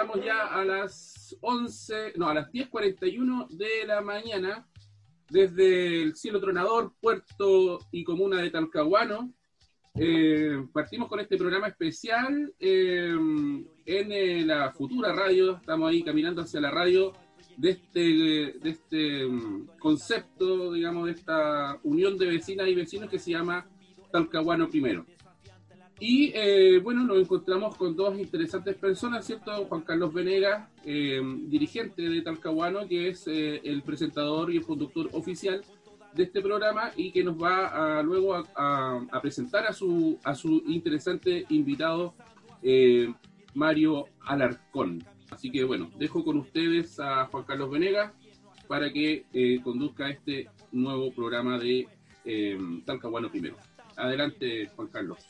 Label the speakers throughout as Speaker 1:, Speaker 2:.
Speaker 1: estamos ya a las 11, no, a las 10.41 de la mañana, desde el cielo tronador, puerto y comuna de Talcahuano. Eh, partimos con este programa especial eh, en eh, la futura radio, estamos ahí caminando hacia la radio de este, de este um, concepto, digamos, de esta unión de vecinas y vecinos que se llama Talcahuano Primero. Y eh, bueno, nos encontramos con dos interesantes personas, ¿cierto? Juan Carlos Venegas, eh, dirigente de Talcahuano, que es eh, el presentador y el conductor oficial de este programa y que nos va a, luego a, a, presentar a su, a su interesante invitado, Mario Alarcón. Así que bueno, dejo con ustedes a Juan Carlos Venegas para que conduzca este nuevo programa de Talcahuano Primero. Adelante, Juan Carlos.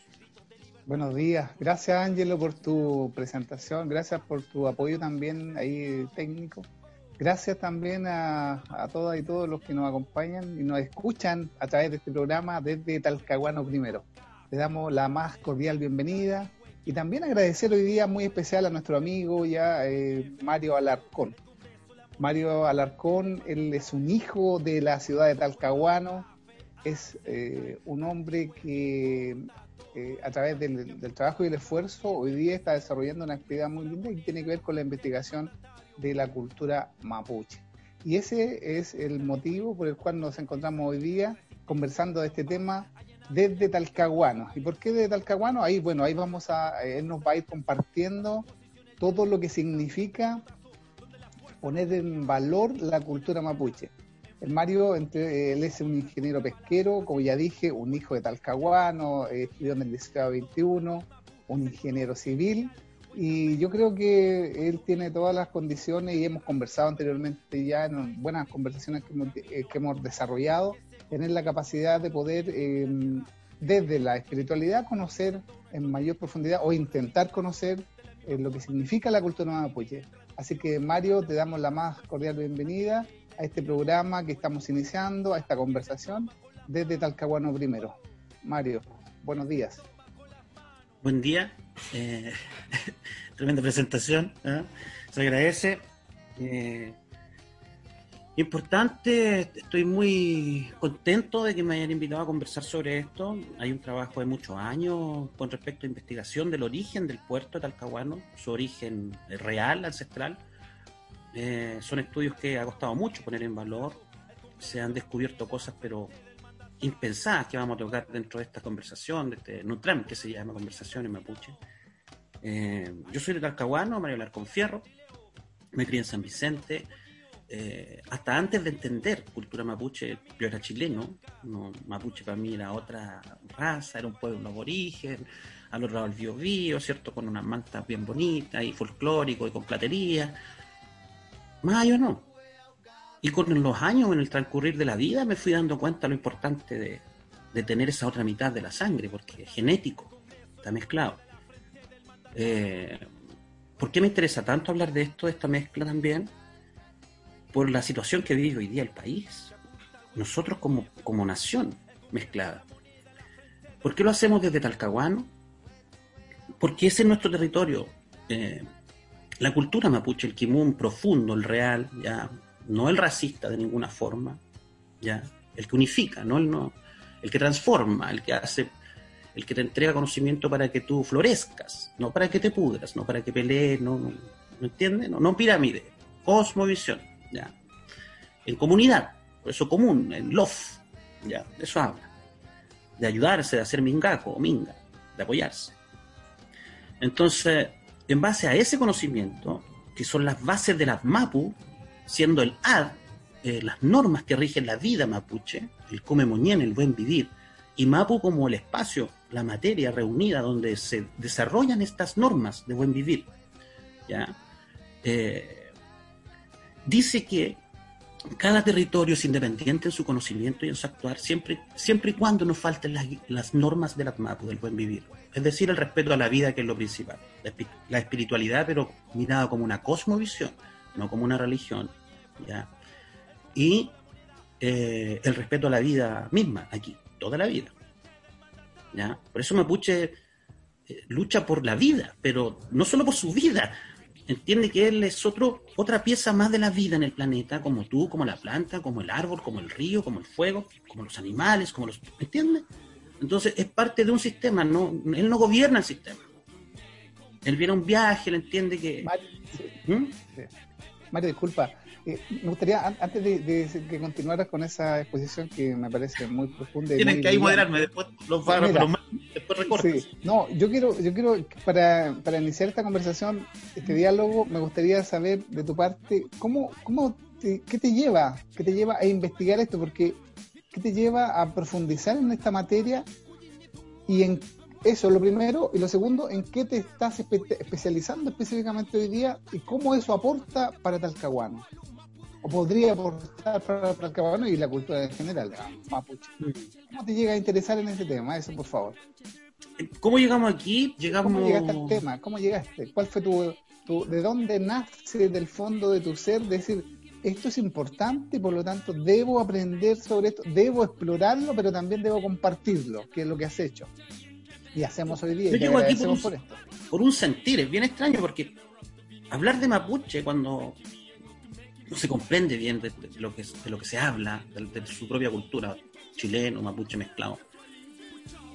Speaker 2: Buenos días. Gracias, Ángelo, por tu presentación. Gracias por tu apoyo también ahí técnico. Gracias también a, a, todas y todos los que nos acompañan y nos escuchan a través de este programa desde Talcahuano primero. Le damos la más cordial bienvenida y también agradecer hoy día muy especial a nuestro amigo ya eh, Mario Alarcón. Mario Alarcón, él es un hijo de la ciudad de Talcahuano, es eh, un hombre que eh, a través del, trabajo y el esfuerzo, hoy día está desarrollando una actividad muy linda que tiene que ver con la investigación de la cultura mapuche. Y ese es el motivo por el cual nos encontramos hoy día conversando de este tema desde Talcahuano. ¿Y por qué desde Talcahuano? Ahí, bueno, ahí vamos a, él nos va a ir compartiendo todo lo que significa poner en valor la cultura mapuche. El Mario, entre, él es un ingeniero pesquero, como ya dije, un hijo de Talcahuano, eh, estudió en el Liceo 21, un ingeniero civil, y yo creo que él tiene todas las condiciones y hemos conversado anteriormente ya en buenas conversaciones que hemos, eh, que hemos desarrollado, tener la capacidad de poder eh, desde la espiritualidad conocer en mayor profundidad o intentar conocer eh, lo que significa la cultura mapuche. Así que Mario, te damos la más cordial bienvenida a este programa que estamos iniciando, a esta conversación desde Talcahuano primero. Mario, buenos días.
Speaker 3: Buen día, eh, tremenda presentación, ¿eh? se agradece. Eh, importante, estoy muy contento de que me hayan invitado a conversar sobre esto. Hay un trabajo de muchos años con respecto a investigación del origen del puerto de Talcahuano, su origen real, ancestral eh, son estudios que ha costado mucho poner en valor. Se han descubierto cosas, pero impensadas que vamos a tocar dentro de esta conversación, de este Nutram, que se llama Conversación en Mapuche. Eh, yo soy de Talcahuano, Mario Larcón Fierro, me crié en San Vicente. Eh, hasta antes de entender cultura mapuche, yo era chileno. No, mapuche para mí era otra raza, era un pueblo aborigen, al otro lado del Biobío, ¿cierto? Con unas mantas bien bonitas y folclórico y con platería más allá no. Y con los años, en el transcurrir de la vida, me fui dando cuenta lo importante de, de tener esa otra mitad de la sangre, porque es genético, está mezclado. Eh, ¿Por qué me interesa tanto hablar de esto, de esta mezcla también? Por la situación que vive hoy día el país. Nosotros como, como nación mezclada. ¿Por qué lo hacemos desde Talcahuano? Porque ese es nuestro territorio. Eh, la cultura mapuche, el kimun profundo, el real, ya, no el racista de ninguna forma, ya, el que unifica, no el, no, el que transforma, el que hace, el que te entrega conocimiento para que tú florezcas, no para que te pudras, no para que pelees, no, no, ¿no entiendes? No, no pirámide, cosmovisión, ya, en comunidad, por eso común, en love, ya, de eso habla, de ayudarse, de hacer mingaco o minga, de apoyarse. Entonces, en base a ese conocimiento, que son las bases de las MAPU, siendo el AD, eh, las normas que rigen la vida mapuche, el come moñén, el buen vivir, y MAPU como el espacio, la materia reunida donde se desarrollan estas normas de buen vivir, ¿ya? Eh, dice que cada territorio es independiente en su conocimiento y en su actuar, siempre, siempre y cuando no falten las, normas de la MAPU, del buen vivir. Es decir, el respeto a la vida, que es lo principal. La espiritualidad, pero mirada como una cosmovisión, no como una religión. ¿ya? Y eh, el respeto a la vida misma, aquí, toda la vida. ¿ya? Por eso Mapuche eh, lucha por la vida, pero no solo por su vida, entiende que él es otro, otra pieza más de la vida en el planeta, como tú, como la planta, como el árbol, como el río, como el fuego, como los animales, como los... ¿Entiendes? Entonces es parte de un sistema, no, él no gobierna el sistema. Él viene a un viaje, él entiende que...
Speaker 2: Mario, ¿Mm? disculpa, eh, me gustaría, antes de, que continuaras con esa exposición que me parece muy profunda.
Speaker 3: Tienen que ahí moderarme, después los va después
Speaker 2: Sí, no, yo quiero, yo quiero para, para iniciar esta conversación, este diálogo, me gustaría saber de tu parte, ¿cómo, cómo te, ¿qué te lleva? ¿Qué te lleva a investigar esto? Porque, ¿qué te lleva a profundizar en esta materia? Y en eso, lo primero. Y lo segundo, ¿en qué te estás especializando específicamente hoy día y cómo eso aporta para Talcahuano? O podría aportar para, el cabano y la cultura en general, mapuche. ¿Cómo te llega a interesar en ese tema? Eso, por favor.
Speaker 3: ¿Cómo llegamos aquí? Llegamos...
Speaker 2: ¿Cómo llegaste al tema? ¿Cómo llegaste? ¿Cuál fue tu, tu, de dónde nace del fondo de tu ser decir, esto es importante por lo tanto debo aprender sobre esto, debo explorarlo, pero también debo compartirlo, que es lo que has hecho? Y hacemos hoy día.
Speaker 3: Yo llego aquí por un, por, esto. por un sentir, es bien extraño porque hablar de mapuche cuando no se comprende bien de, lo, que, de lo que se habla, de, su propia cultura, chileno, mapuche mezclado.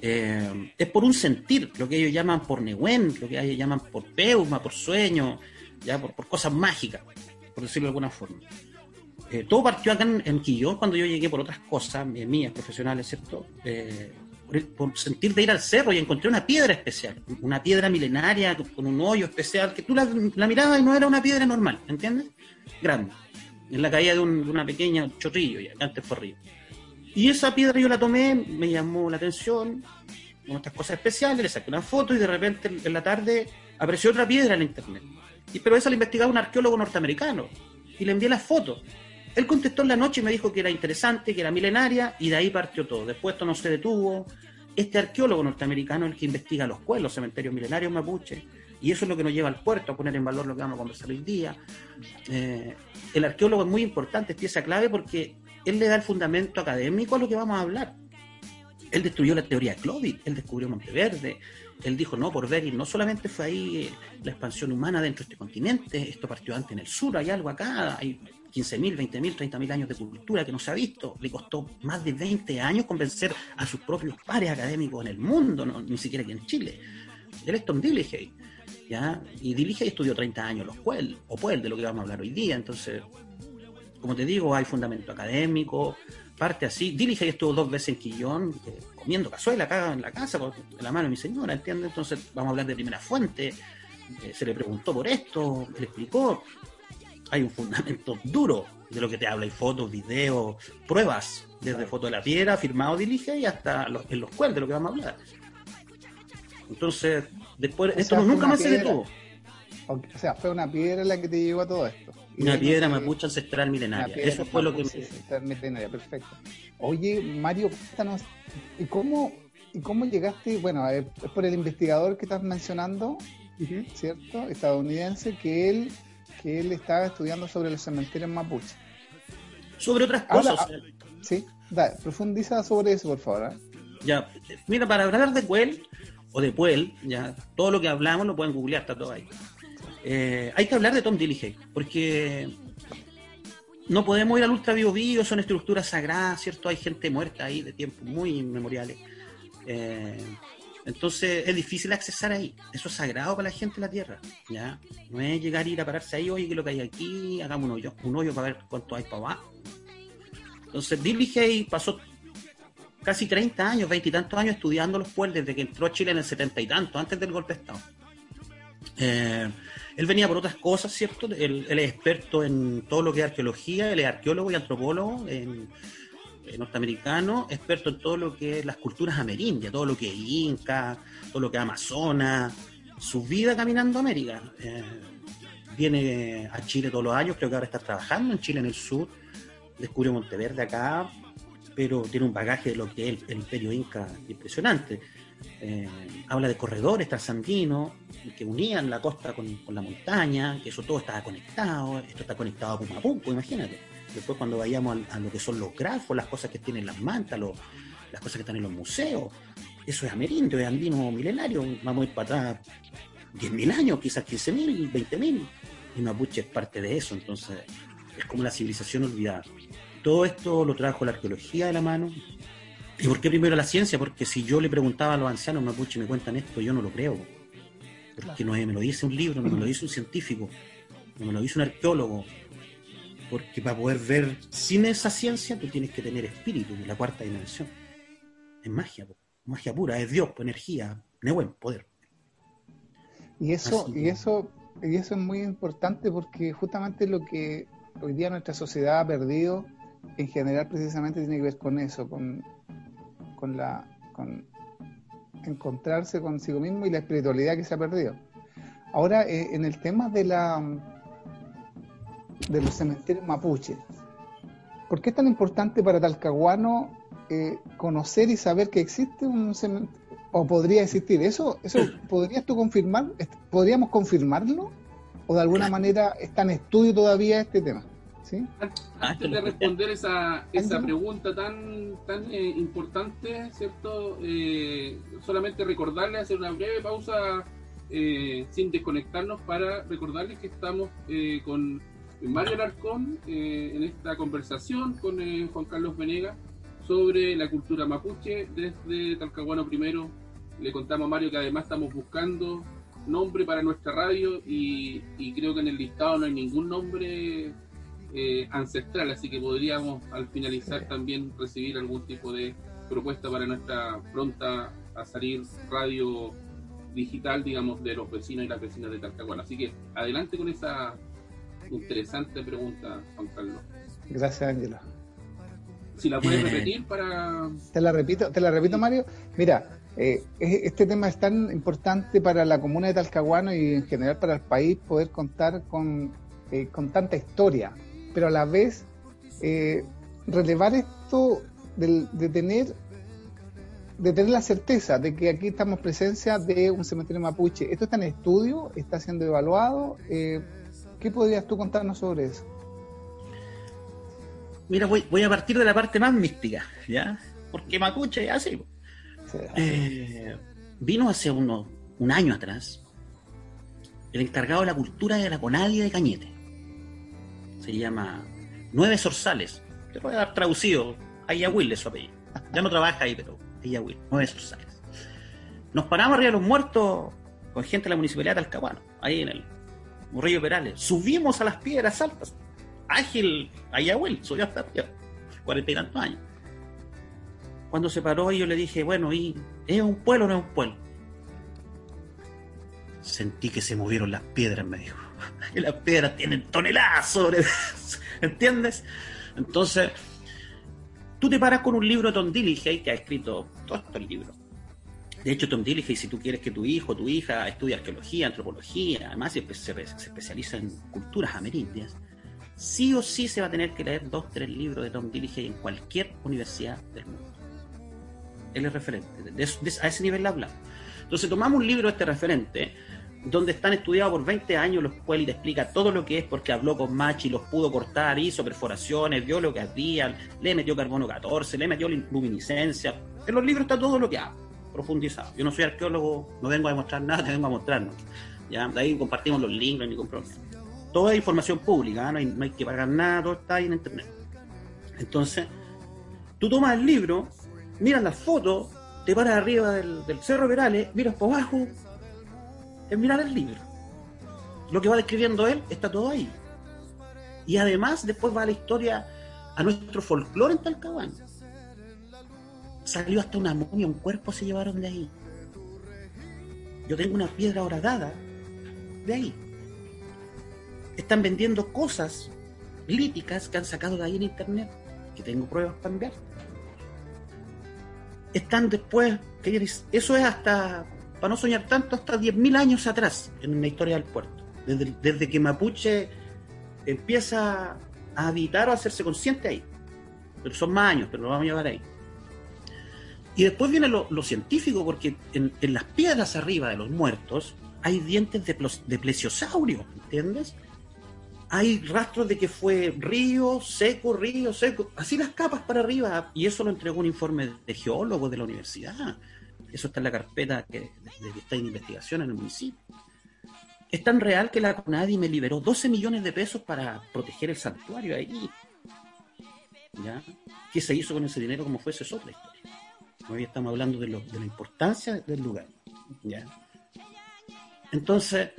Speaker 3: Eh, es por un sentir, lo que ellos llaman por Nehuen, lo que ellos llaman por Peuma, por sueño, ya por, cosas mágicas, por decirlo de alguna forma. Eh, todo partió acá en, Quillón cuando yo llegué por otras cosas eh, mías, profesionales, ¿cierto? por, sentir de ir al cerro y encontré una piedra especial, una piedra milenaria con un hoyo especial, que tú la, la mirabas y no era una piedra normal, ¿entiendes? Grande en la caída de, una pequeña chorrillo, ya, antes fue río. Y esa piedra yo la tomé, me llamó la atención, con estas cosas especiales, le saqué una foto y de repente en la tarde apareció otra piedra en internet. Y, pero esa la investigaba un arqueólogo norteamericano y le envié la foto. Él contestó en la noche y me dijo que era interesante, que era milenaria y de ahí partió todo. Después esto no se detuvo. Este arqueólogo norteamericano es el que investiga los cuelos, cementerios milenarios mapuche, y eso es lo que nos lleva al puerto, a poner en valor lo que vamos a conversar hoy día. Eh, el arqueólogo es muy importante, es pieza clave porque él le da el fundamento académico a lo que vamos a hablar. Él destruyó la teoría de Clovis, él descubrió Monteverde, él dijo, no, por ver, y no solamente fue ahí la expansión humana dentro de este continente, esto partió antes en el sur, hay algo acá, hay 15.000, 20.000, 30.000 años de cultura que no se ha visto. Le costó más de 20 años convencer a sus propios pares académicos en el mundo, ni siquiera aquí en Chile. Él es Tom ¿ya? Y dirige y estudió 30 años los Puel, o Puel, de lo que vamos a hablar hoy día. Entonces, como te digo, hay fundamento académico, parte así. Dirige y estuvo dos veces en Quillón, eh, comiendo cazuela acá en la casa, con la mano de mi señora, ¿entiendes? Entonces, vamos a hablar de primera fuente. Eh, se le preguntó por esto, le explicó. Hay un fundamento duro de lo que te habla, hay fotos, videos, pruebas, desde foto de la piedra, firmado dirige y hasta en los cuales de lo que vamos a hablar. Entonces, Después, esto nunca más se detuvo.
Speaker 2: O sea, fue una piedra la que te llevó a todo esto.
Speaker 3: una piedra mapuche ancestral milenaria. Eso fue lo que
Speaker 2: ancestral milenaria, perfecto. Oye, Mario, cuéntanos, ¿y cómo, y cómo llegaste? Bueno, es por el investigador que estás mencionando, ¿cierto? Estadounidense, que él, que él estaba estudiando sobre los cementerios mapuche.
Speaker 3: Sobre otras cosas.
Speaker 2: Ah, sí, dale, profundiza sobre eso, por favor. ¿eh?
Speaker 3: Ya, mira, para hablar de Cuel, o de Puel, ya todo lo que hablamos lo pueden googlear, está todo ahí. Eh, hay que hablar de Tom Dilligey, porque no podemos ir al ultra bio, son estructuras sagradas, ¿cierto? Hay gente muerta ahí de tiempos muy inmemoriales. Eh, entonces es difícil accesar ahí. Eso es sagrado para la gente de la tierra. ¿ya? No es llegar y ir a pararse ahí, oye, ¿qué es lo que hay aquí? Hagamos un hoyo, un hoyo para ver cuánto hay para abajo. Entonces Dilligey pasó casi 30 años, 20 y tantos años estudiando los pueblos desde que entró a Chile en el 70 y tanto, antes del golpe de Estado. Eh, él venía por otras cosas, ¿cierto? Él, es experto en todo lo que es arqueología, él es arqueólogo y antropólogo en, norteamericano, experto en todo lo que es las culturas amerindias, todo lo que es Inca, todo lo que es Amazonas, su vida caminando a América. Eh, viene a Chile todos los años, creo que ahora está trabajando en Chile en el sur, descubrió Monteverde acá, pero tiene un bagaje de lo que es el, imperio inca impresionante. Eh, habla de corredores transandinos que unían la costa con, la montaña, que eso todo estaba conectado, esto está conectado a Pumapunco, imagínate. Después cuando vayamos a, lo que son los grafos, las cosas que tienen las mantas, las cosas que están en los museos, eso es amerindio, es andino milenario, vamos a ir para atrás 10.000 años, quizás 15.000, 20.000, Y Mapuche es parte de eso, entonces es como la civilización olvidada. Todo esto lo trajo la arqueología de la mano. ¿Y por qué primero la ciencia? Porque si yo le preguntaba a los ancianos mapuche me cuentan esto, yo no lo creo. Porque no me lo dice un libro, no me lo dice un científico, no me lo dice un arqueólogo. Porque para poder ver sin esa ciencia, tú tienes que tener espíritu, la cuarta dimensión. Es magia, magia pura, es Dios, energía, buen poder.
Speaker 2: Y eso, y eso, y eso es muy importante porque justamente lo que hoy día nuestra sociedad ha perdido en general precisamente tiene que ver con eso, con, con la con encontrarse consigo mismo y la espiritualidad que se ha perdido. Ahora, eh, en el tema de la de los cementerios mapuches, ¿por qué es tan importante para Talcahuano eh, conocer y saber que existe un cementerio, o podría existir? ¿Eso, eso podrías tú confirmar? ¿Podríamos confirmarlo? ¿O de alguna manera está en estudio todavía este tema?
Speaker 1: Antes de responder esa, esa pregunta tan, tan eh, importante, ¿cierto? Eh, solamente recordarles, hacer una breve pausa eh, sin desconectarnos para recordarles que estamos con Mario Alarcón en esta conversación con Juan Carlos Venegas sobre la cultura mapuche desde Talcahuano primero. Le contamos a Mario que además estamos buscando nombre para nuestra radio y, y creo que en el listado no hay ningún nombre eh, ancestral, así que podríamos al finalizar también recibir algún tipo de propuesta para nuestra pronta a salir radio digital, digamos, de los vecinos y las vecinas de Talcahuano. Así que adelante con esa interesante pregunta, Juan Carlos.
Speaker 2: Gracias, Ángela.
Speaker 1: Si la puedes repetir para...
Speaker 2: Te la repito, te la repito, Mario. Mira, eh, este tema es tan importante para la comuna de Talcahuano y en general para el país poder contar con, eh, con tanta historia pero a la vez eh, relevar esto de, tener de tener la certeza de que aquí estamos presencia de un cementerio mapuche. ¿Esto está en estudio? ¿Está siendo evaluado? Eh, ¿Qué podrías tú contarnos sobre eso?
Speaker 3: Mira, voy, voy a partir de la parte más mística, ¿ya? Porque Mapuche es así. Eh, vino hace uno, un año atrás el encargado de la cultura de la Conadia de Cañete se llama Nueve Sorsales. Te voy a dar traducido. Ayahuil es su apellido. Ya no trabaja ahí, pero Ayahuil, Nueve Sorsales. Nos paramos arriba de los muertos con gente de la municipalidad de Talcahuano, ahí en el Río Perales. Subimos a las piedras altas. Ágil, Ayahuil, subió hasta arriba. Cuarenta y tantos años. Cuando se paró, yo le dije, bueno, ¿y es un pueblo o no es un pueblo? Sentí que se movieron las piedras, me dijo. y las piedras tienen toneladas sobre ¿entiendes? Entonces, tú te paras con un libro de Tom Dilligey que ha escrito todos estos libros. De hecho, Tom Dilligey, si tú quieres que tu hijo o tu hija estudie arqueología, antropología, además se, se, especializa en culturas amerindias, sí o sí se va a tener que leer dos, tres libros de Tom Dilligey en cualquier universidad del mundo. Él es referente, a ese nivel la hablamos. Entonces tomamos un libro de este referente, donde están estudiados por 20 años, los cuales te explica todo lo que es porque habló con Machi, los pudo cortar, hizo perforaciones, vio lo que hacían, le metió carbono 14, le metió luminiscencia. En los libros está todo lo que hago, profundizado. Yo no soy arqueólogo, no vengo a demostrar nada, te vengo a mostrarnos. ¿ya? De ahí compartimos los links, no hay ningún problema. Toda es información pública, no hay, no hay que pagar nada, todo está ahí en internet. Entonces, tú tomas el libro, miras las fotos, te paras arriba del, Cerro Verales, miras por abajo, es mirar el libro. Lo que va describiendo él está todo ahí. Y además después va la historia a nuestro folclore en Talcahuano. Salió hasta una momia, un cuerpo se llevaron de ahí. Yo tengo una piedra horadada de ahí. Están vendiendo cosas líticas que han sacado de ahí en internet, que tengo pruebas para enviar. Están después, eso es hasta para no soñar tanto, hasta 10.000 años atrás en la historia del puerto. Desde, que Mapuche empieza a habitar o a hacerse consciente ahí. Pero son más años, pero lo vamos a llevar ahí. Y después viene lo, científico, porque en, las piedras arriba de los muertos hay dientes de, de plesiosaurio, ¿entiendes? Hay rastros de que fue río, seco, río, seco, así las capas para arriba. Y eso lo entregó un informe de geólogo de la universidad. Eso está en la carpeta que, está en investigación en el municipio. Es tan real que la CONADI me liberó 12 millones de pesos para proteger el santuario ahí. ¿Ya? ¿Qué se hizo con ese dinero como fuese es otra historia? Hoy estamos hablando de, de la importancia del lugar. ¿Ya? Entonces,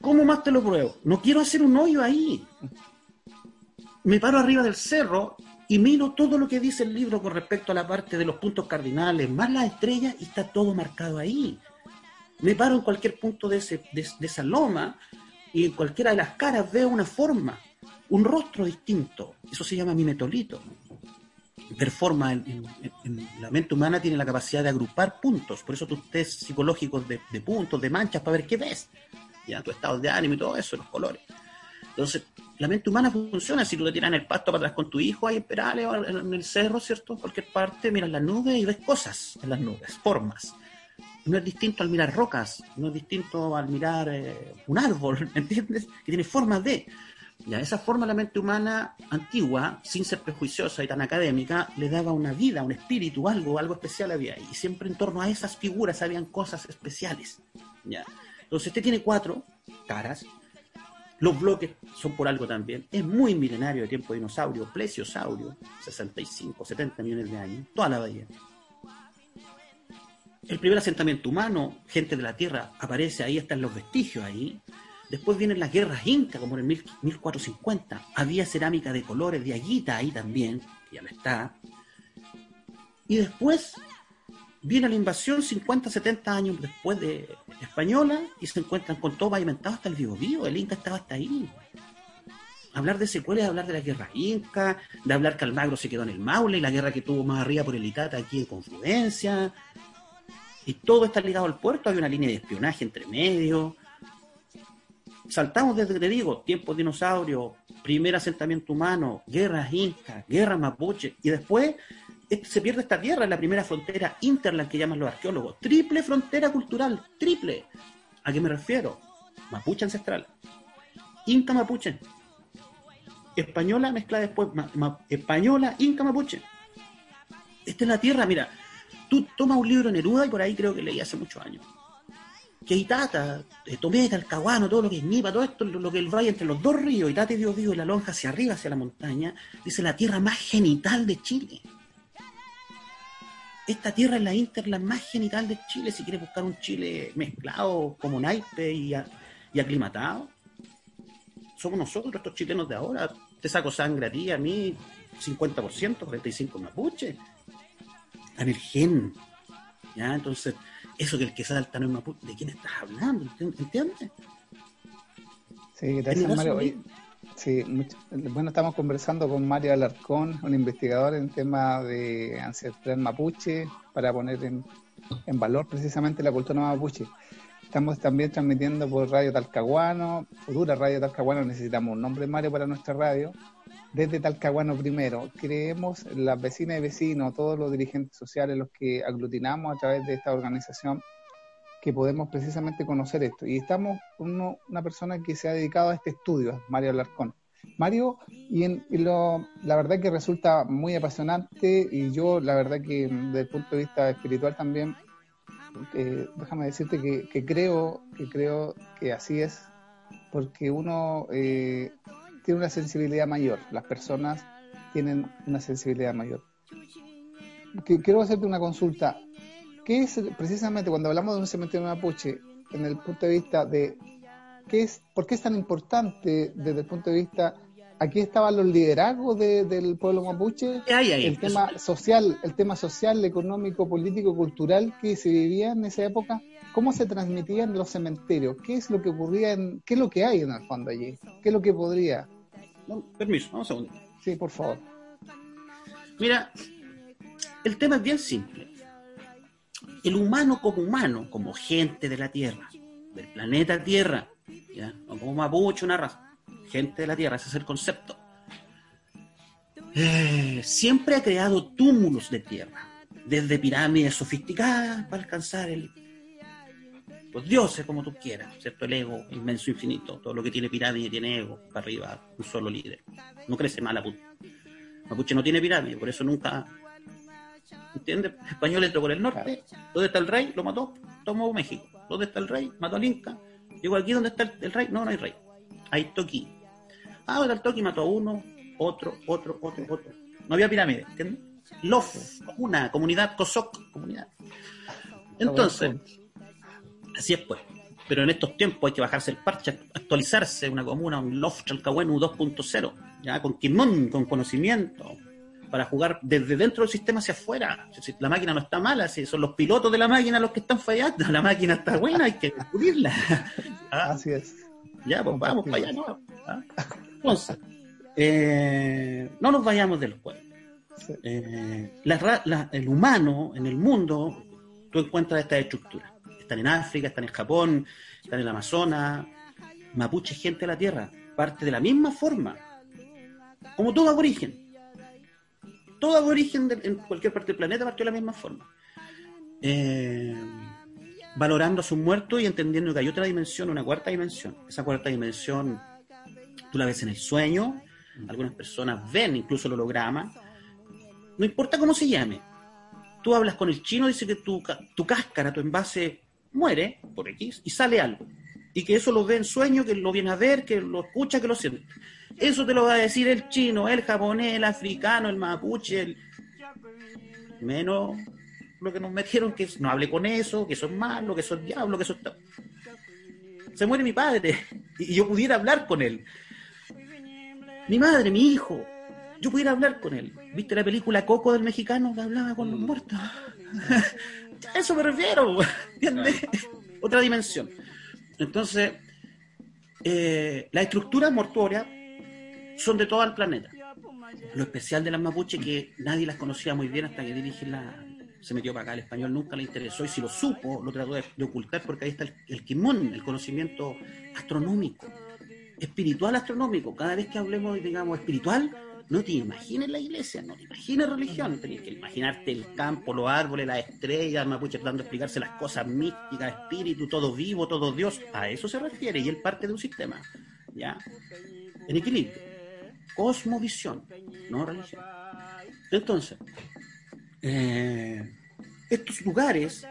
Speaker 3: ¿cómo más te lo pruebo? No quiero hacer un hoyo ahí. Me paro arriba del cerro y miro todo lo que dice el libro con respecto a la parte de los puntos cardinales, más las estrellas, y está todo marcado ahí. Me paro en cualquier punto de, ese, de, esa loma y en cualquiera de las caras veo una forma, un rostro distinto. Eso se llama mimetolito. Performa en, la mente humana tiene la capacidad de agrupar puntos, por eso tus test psicológicos de, de puntos, de manchas, para ver qué ves, ya tu estado de ánimo y todo eso, los colores. Entonces, la mente humana funciona. Si tú te tiras en el pasto para atrás con tu hijo, ahí en o en el cerro, ¿cierto? En cualquier parte, miras las nubes y ves cosas en las nubes, formas. No es distinto al mirar rocas, no es distinto al mirar eh, un árbol, ¿entiendes? Que tiene formas de. Ya, esa forma la mente humana antigua, sin ser prejuiciosa y tan académica, le daba una vida, un espíritu, algo, algo especial había ahí. Y siempre en torno a esas figuras habían cosas especiales. ¿ya? Entonces, este tiene cuatro caras, los bloques son por algo también. Es muy milenario de tiempo de dinosaurio, plesiosaurio, 65, 70 millones de años, toda la bahía. El primer asentamiento humano, gente de la Tierra, aparece ahí, están los vestigios ahí. Después vienen las guerras incas, como en el 1450. Había cerámica de colores de aguita ahí también, que ya no está. Y después Viene la invasión 50, 70 años después de española y se encuentran con todo pavimentado hasta el vivo vivo. El Inca estaba hasta ahí. Hablar de secuelas es hablar de la guerra inca, de hablar que Almagro se quedó en el Maule y la guerra que tuvo más arriba por el Itata aquí en Confluencia. Y todo está ligado al puerto, hay una línea de espionaje entre medio. Saltamos desde, te digo, tiempos dinosaurios, primer asentamiento humano, guerras incas, guerra mapuche, y después se pierde esta tierra, en la primera frontera interland que llaman los arqueólogos. Triple frontera cultural, triple. ¿A qué me refiero? Mapuche ancestral. Inca mapuche. Española mezcla después. española, Inca mapuche. Esta es la tierra, mira. Tú tomas un libro Neruda y por ahí creo que leí hace muchos años. Que Itata, eh, Tometa, el Caguano, todo lo que es Nipa, todo esto, lo que el valle entre los dos ríos, Itata y Dios vivo y la lonja hacia arriba, hacia la montaña, dice la tierra más genital de Chile esta tierra es la interla más genital de Chile, si quieres buscar un Chile mezclado como naipe y, aclimatado. Somos nosotros, estos chilenos de ahora. Te saco sangre a ti, a mí, 50%, 45% mapuche. A ver, gen. ¿Ya? Entonces, eso que el que salta no es mapuche, ¿de quién estás hablando? ¿Entiendes?
Speaker 2: Sí, gracias, Mario. Sí, bueno, estamos conversando con Mario Alarcón, un investigador en tema de ancestral mapuche, para poner en, valor precisamente la cultura mapuche. Estamos también transmitiendo por Radio Talcahuano, futura Radio Talcahuano, necesitamos un nombre Mario para nuestra radio, desde Talcahuano primero. Creemos, las vecinas y vecinos, todos los dirigentes sociales, los que aglutinamos a través de esta organización, que podemos precisamente conocer esto. Y estamos con una persona que se ha dedicado a este estudio, Mario Alarcón. Mario, y, lo, la verdad que resulta muy apasionante y yo la verdad que desde el punto de vista espiritual también, eh, déjame decirte que, creo, que creo que así es, porque uno eh, tiene una sensibilidad mayor, las personas tienen una sensibilidad mayor. Quiero hacerte una consulta. ¿Qué es precisamente cuando hablamos de un cementerio mapuche, en el punto de vista de qué es, por qué es tan importante desde el punto de vista aquí estaban los liderazgos del pueblo mapuche, el tema social, el tema social, económico, político, cultural que se vivía en esa época, cómo se transmitían los cementerios, qué es lo que ocurría, en, qué es lo que hay en el fondo allí, qué es lo que podría.
Speaker 3: permiso, vamos a un
Speaker 2: Sí, por favor.
Speaker 3: Mira, el tema es bien simple el humano como humano, como gente de la Tierra, del planeta Tierra, como mapuche, una raza, gente de la Tierra, ese es el concepto. Eh, siempre ha creado túmulos de tierra, desde pirámides sofisticadas para alcanzar el, los dioses como tú quieras, ¿cierto? El ego inmenso infinito, todo lo que tiene pirámide tiene ego, para arriba, un solo líder. No crece mal Mapuche no tiene pirámide, por eso nunca ¿Entiendes? Español entró por el norte. ¿Dónde está el rey? Lo mató. Tomó México. ¿Dónde está el rey? Mató al Inca. Digo, ¿aquí donde está el, rey? No, no hay rey. Hay Toki. Ah, el Toki mató a uno, otro, otro, otro, otro. No había pirámide, ¿entiendes? Lof, una comunidad, Kosok, comunidad. Entonces, así es pues. Pero en estos tiempos hay que bajarse el parche, actualizarse una comuna, un Lof Chalcahuenu 2.0, ya con Kimon, con conocimiento, para jugar desde dentro del sistema hacia afuera. La máquina no está mala, si son los pilotos de la máquina los que están fallando, la máquina está buena, hay que descubrirla.
Speaker 2: ¿Ah? Así es.
Speaker 3: Ya, pues vamos para allá, ¿no? ¿Ah? Entonces, eh, no nos vayamos del juego. Eh, el humano en el mundo, tú encuentras esta estructura Están en África, están en Japón, están en el Amazonas. Mapuche, gente de la tierra, parte de la misma forma, como todo aborigen. Todo aborigen en cualquier parte del planeta partió de la misma forma. Eh, valorando a sus muertos y entendiendo que hay otra dimensión, una cuarta dimensión. Esa cuarta dimensión tú la ves en el sueño, algunas personas ven incluso el holograma, no importa cómo se llame. Tú hablas con el chino, dice que tu, tu cáscara, tu envase muere por X y sale algo. Y que eso lo ve en sueño, que lo viene a ver, que lo escucha, que lo siente. Eso te lo va a decir el chino, el japonés, el africano, el mapuche, el... menos lo que nos metieron, que no hable con eso, que eso es malo, que eso es diablo, que eso está... Se muere mi padre y yo pudiera hablar con él. Mi madre, mi hijo, yo pudiera hablar con él. ¿Viste la película Coco del mexicano que hablaba con los muertos? a eso me refiero, ¿entiendes? Otra dimensión. Entonces, eh, las estructuras mortuorias son de todo el planeta. Lo especial de las mapuches que nadie las conocía muy bien hasta que dirige la, se metió para acá, el español nunca le interesó y si lo supo, lo trató de, ocultar porque ahí está el, el kimón, el conocimiento astronómico, espiritual astronómico. Cada vez que hablemos, digamos, espiritual, no te imagines la iglesia, no te imagines religión, tenés que imaginarte el campo, los árboles, las estrellas, mapuche tratando de explicarse las cosas místicas, espíritu, todo vivo, todo Dios. A eso se refiere y él parte de un sistema, ¿ya? En equilibrio. Cosmovisión, no religión. Entonces, eh, estos lugares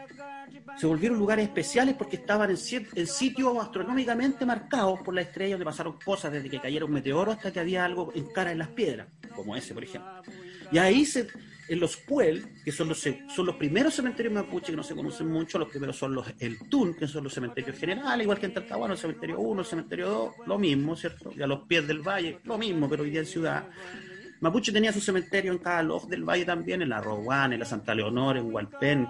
Speaker 3: se volvieron lugares especiales porque estaban en, sitios astronómicamente marcados por la estrella donde pasaron cosas desde que cayera un meteoro hasta que había algo en cara en las piedras, como ese, por ejemplo. Y ahí se, en los Puel, que son los, son los primeros cementerios mapuche que no se conocen mucho, los primeros son los El Tun, que son los cementerios generales, igual que en Talcahuano, el cementerio 1, el cementerio 2, lo mismo, ¿cierto? Y a los pies del valle, lo mismo, pero hoy día en ciudad. Mapuche tenía su cementerio en cada log del valle también, en la Roguán, en la Santa Leonor, en Hualpén,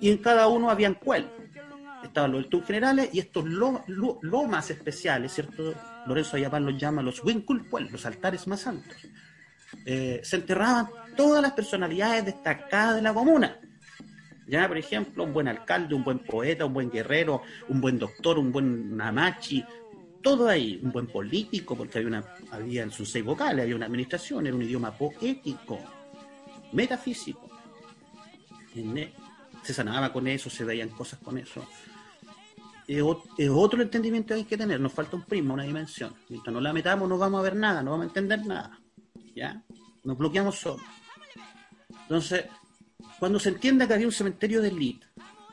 Speaker 3: y en cada uno habían cuel. Estaban los del generales y estos lomas especiales, ¿cierto? Lorenzo Ayapán los llama los Winkulpuel, los altares más altos. Eh, se enterraban todas las personalidades destacadas de la comuna. Ya, por ejemplo, un buen alcalde, un buen poeta, un buen guerrero, un buen doctor, un buen namachi, todo ahí, un buen político, porque había, una, había en sus seis vocales, había una administración, era un idioma poético, metafísico se sanaba con eso, se veían cosas con eso. Es, otro entendimiento que hay que tener, nos falta un prisma, una dimensión. Mientras no la metamos no vamos a ver nada, no vamos a entender nada. ¿Ya? Nos bloqueamos solo. Entonces, cuando se entienda que había un cementerio de elite,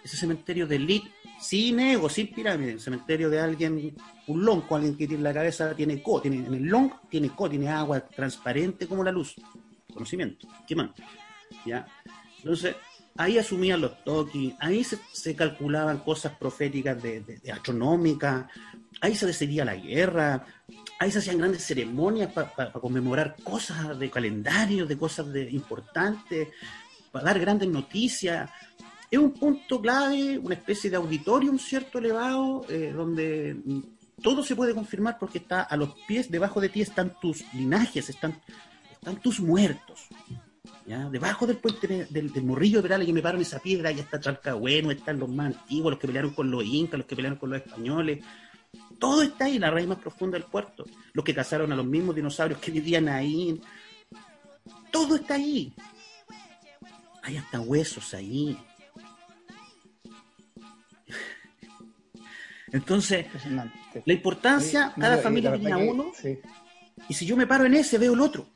Speaker 3: ese cementerio de elite, sin ego, sin pirámide, un cementerio de alguien, un lonco, alguien que tiene la cabeza, tiene co, tiene, en el long tiene co, tiene agua transparente como la luz, conocimiento, ¿qué? ¿Ya? Entonces, ahí asumían los toques, ahí se, calculaban cosas proféticas de, astronómicas, ahí se decidía la guerra, ahí se hacían grandes ceremonias para conmemorar cosas de calendario, de cosas de, importantes, para dar grandes noticias. Es un punto clave, una especie de auditorio, un cierto elevado, eh, donde todo se puede confirmar porque está a los pies, debajo de ti están tus linajes, están, están tus muertos. Debajo del puente del, morrillo de Perales, que me paro en esa piedra, ahí está Chalcahueno, están los más antiguos, los que pelearon con los incas, los que pelearon con los españoles. Todo está ahí, la raíz más profunda del puerto. Los que cazaron a los mismos dinosaurios que vivían ahí. Todo está ahí. Hay hasta huesos ahí. Entonces, la importancia, cada familia tenía uno, y si yo me paro en ese, veo el otro,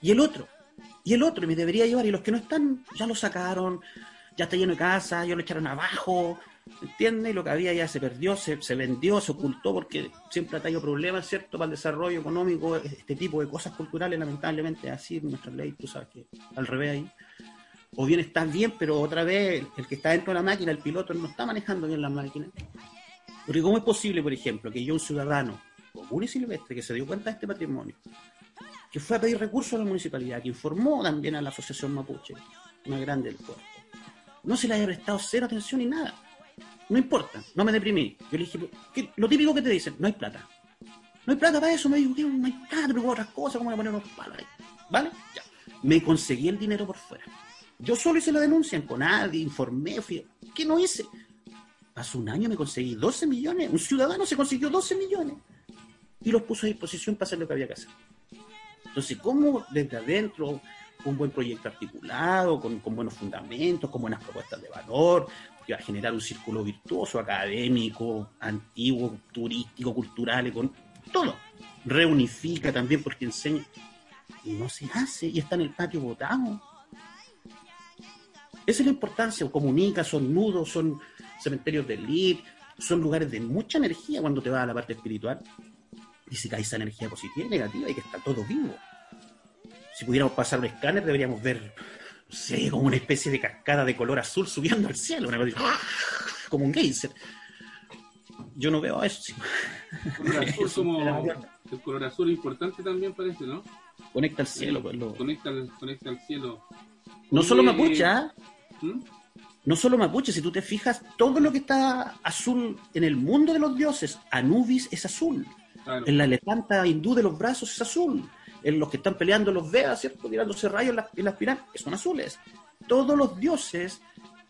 Speaker 3: y el otro, y el otro me debería llevar, y los que no están, ya lo sacaron, ya está lleno de casa, ya lo echaron abajo, ¿entiendes? Y lo que había ya se perdió, se, se vendió, se ocultó, porque siempre ha traído problemas, ¿cierto?, para el desarrollo económico, este tipo de cosas culturales, lamentablemente, así en nuestra ley, tú sabes que al revés ahí. O bien está bien, pero otra vez el que está dentro de la máquina, el piloto, no está manejando bien la máquina. Porque ¿cómo es posible, por ejemplo, que yo, un ciudadano común y silvestre, que se dio cuenta de este patrimonio, que fue a pedir recursos a la municipalidad, que informó también a la Asociación Mapuche, una grande del puerto, no se le haya prestado cero atención ni nada? No importa, no me deprimí. Yo le dije, lo típico que te dicen, no hay plata. No hay plata para eso, me dijo, ¿qué? no hay plata, pero otras cosas, ¿cómo voy a poner unos palos? ¿Vale? Ya. Me conseguí el dinero por fuera. Yo solo hice la denuncia en Conadi, informé, fui... ¿Qué no hice? Hace un año me conseguí 12 millones. Un ciudadano se consiguió 12 millones. Y los puso a disposición para hacer lo que había que hacer. Entonces, ¿cómo desde adentro, un buen proyecto articulado, con, con buenos fundamentos, con buenas propuestas de valor, va a generar un círculo virtuoso, académico, antiguo, turístico, cultural, con todo. Reunifica también porque enseña. Y no se hace, y está en el patio votado. Esa es la importancia, comunica, son nudos, son cementerios de elite, son lugares de mucha energía cuando te vas a la parte espiritual. Y si cae esa energía positiva y negativa, y que está todo vivo. Si pudiéramos pasar un escáner, deberíamos ver, sé, como una especie de cascada de color azul subiendo al cielo, una cosa como un geyser. Yo no veo eso. Sí.
Speaker 1: Color azul como, el color azul es importante también parece, ¿no?
Speaker 3: Conecta al cielo. Pues, lo...
Speaker 1: conecta, conecta al cielo.
Speaker 3: No solo mapuche, ¿ah? ¿Mm? No solo mapuche, si tú te fijas, todo lo que está azul en el mundo de los dioses, Anubis es azul. Claro. En la elefanta hindú de los brazos es azul. En los que están peleando los Vedas, ¿cierto? Tirándose rayos en las, en las pirámides, son azules. Todos los dioses,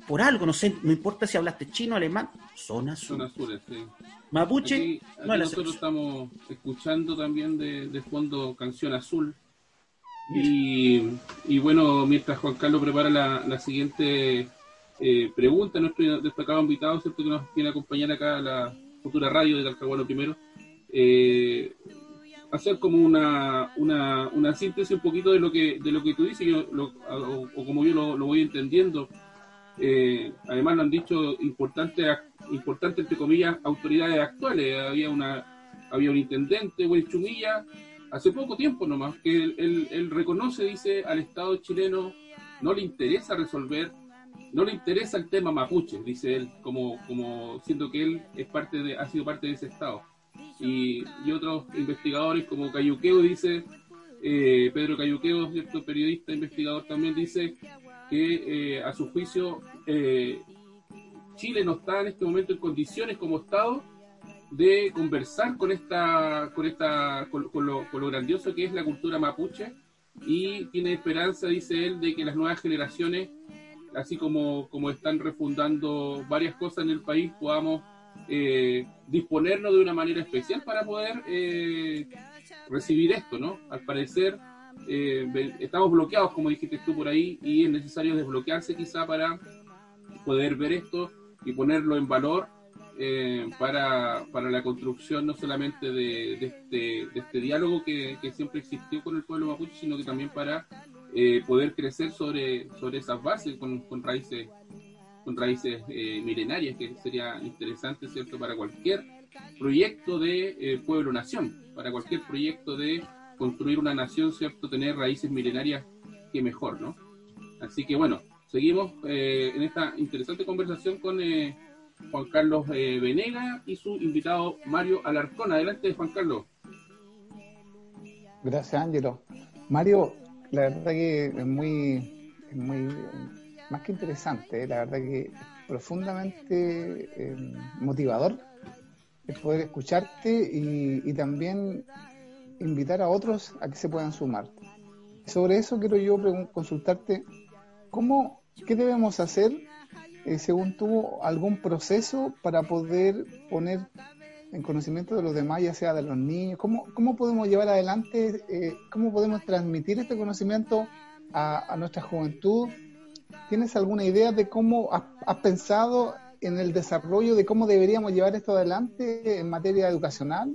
Speaker 3: por algo, no sé, no importa si hablaste chino, alemán, son azules.
Speaker 1: Son azules, sí.
Speaker 3: Mapuche,
Speaker 1: aquí, aquí
Speaker 3: no
Speaker 1: nosotros estamos escuchando también de, de fondo Canción Azul. Y, y, bueno, mientras Juan Carlos prepara la, la siguiente eh, pregunta, nuestro destacado invitado, ¿cierto? Que nos viene a acompañar acá a la futura radio de Talcahuano primero, eh, hacer como una, una, una, síntesis un poquito de lo que de lo que tú dices, yo lo, o, o, como yo lo, lo voy entendiendo. Eh, además lo han dicho importante, importante entre comillas, autoridades actuales. Había una había un intendente, Will Chumilla, hace poco tiempo nomás, que él, él, él, reconoce, dice, al Estado chileno no le interesa resolver, no le interesa el tema mapuche, dice él, como, como siendo que él es parte de, ha sido parte de ese Estado. Y, y otros investigadores como Cayuqueo dice, eh, Pedro Cayuqueo, cierto periodista, investigador también dice que eh, a su juicio eh, Chile no está en este momento en condiciones como Estado de conversar con esta con esta con, lo, con, lo, grandioso que es la cultura mapuche. Y tiene esperanza dice él de que las nuevas generaciones así como como están refundando varias cosas en el país podamos eh, disponernos de una manera especial para poder eh, recibir esto no al parecer eh, estamos bloqueados como dijiste tú por ahí y es necesario desbloquearse quizá para poder ver esto y ponerlo en valor para, para, la construcción no solamente de, este, este, diálogo que, siempre existió con el pueblo mapuche, sino que también para poder crecer sobre, sobre esas bases con raíces con raíces eh, milenarias, que sería interesante, ¿cierto?, para cualquier proyecto de pueblo-nación, para cualquier proyecto de construir una nación, ¿cierto?, tener raíces milenarias, que mejor, ¿no? Así que bueno, seguimos en esta interesante conversación con Juan Carlos eh, Venega y su invitado Mario Alarcón. Adelante, Juan Carlos.
Speaker 2: Gracias, Ángelo. Mario, la verdad que es muy, muy más que interesante, la verdad que profundamente eh, motivador es poder escucharte y, también invitar a otros a que se puedan sumar. Sobre eso quiero yo consultarte, ¿cómo, ¿qué debemos hacer eh, según tú, algún proceso para poder poner en conocimiento de los demás, ya sea de los niños? ¿Cómo, cómo podemos llevar adelante, eh, cómo podemos transmitir este conocimiento a, nuestra juventud? ¿Tienes alguna idea de cómo has, pensado en el desarrollo de cómo deberíamos llevar esto adelante en materia educacional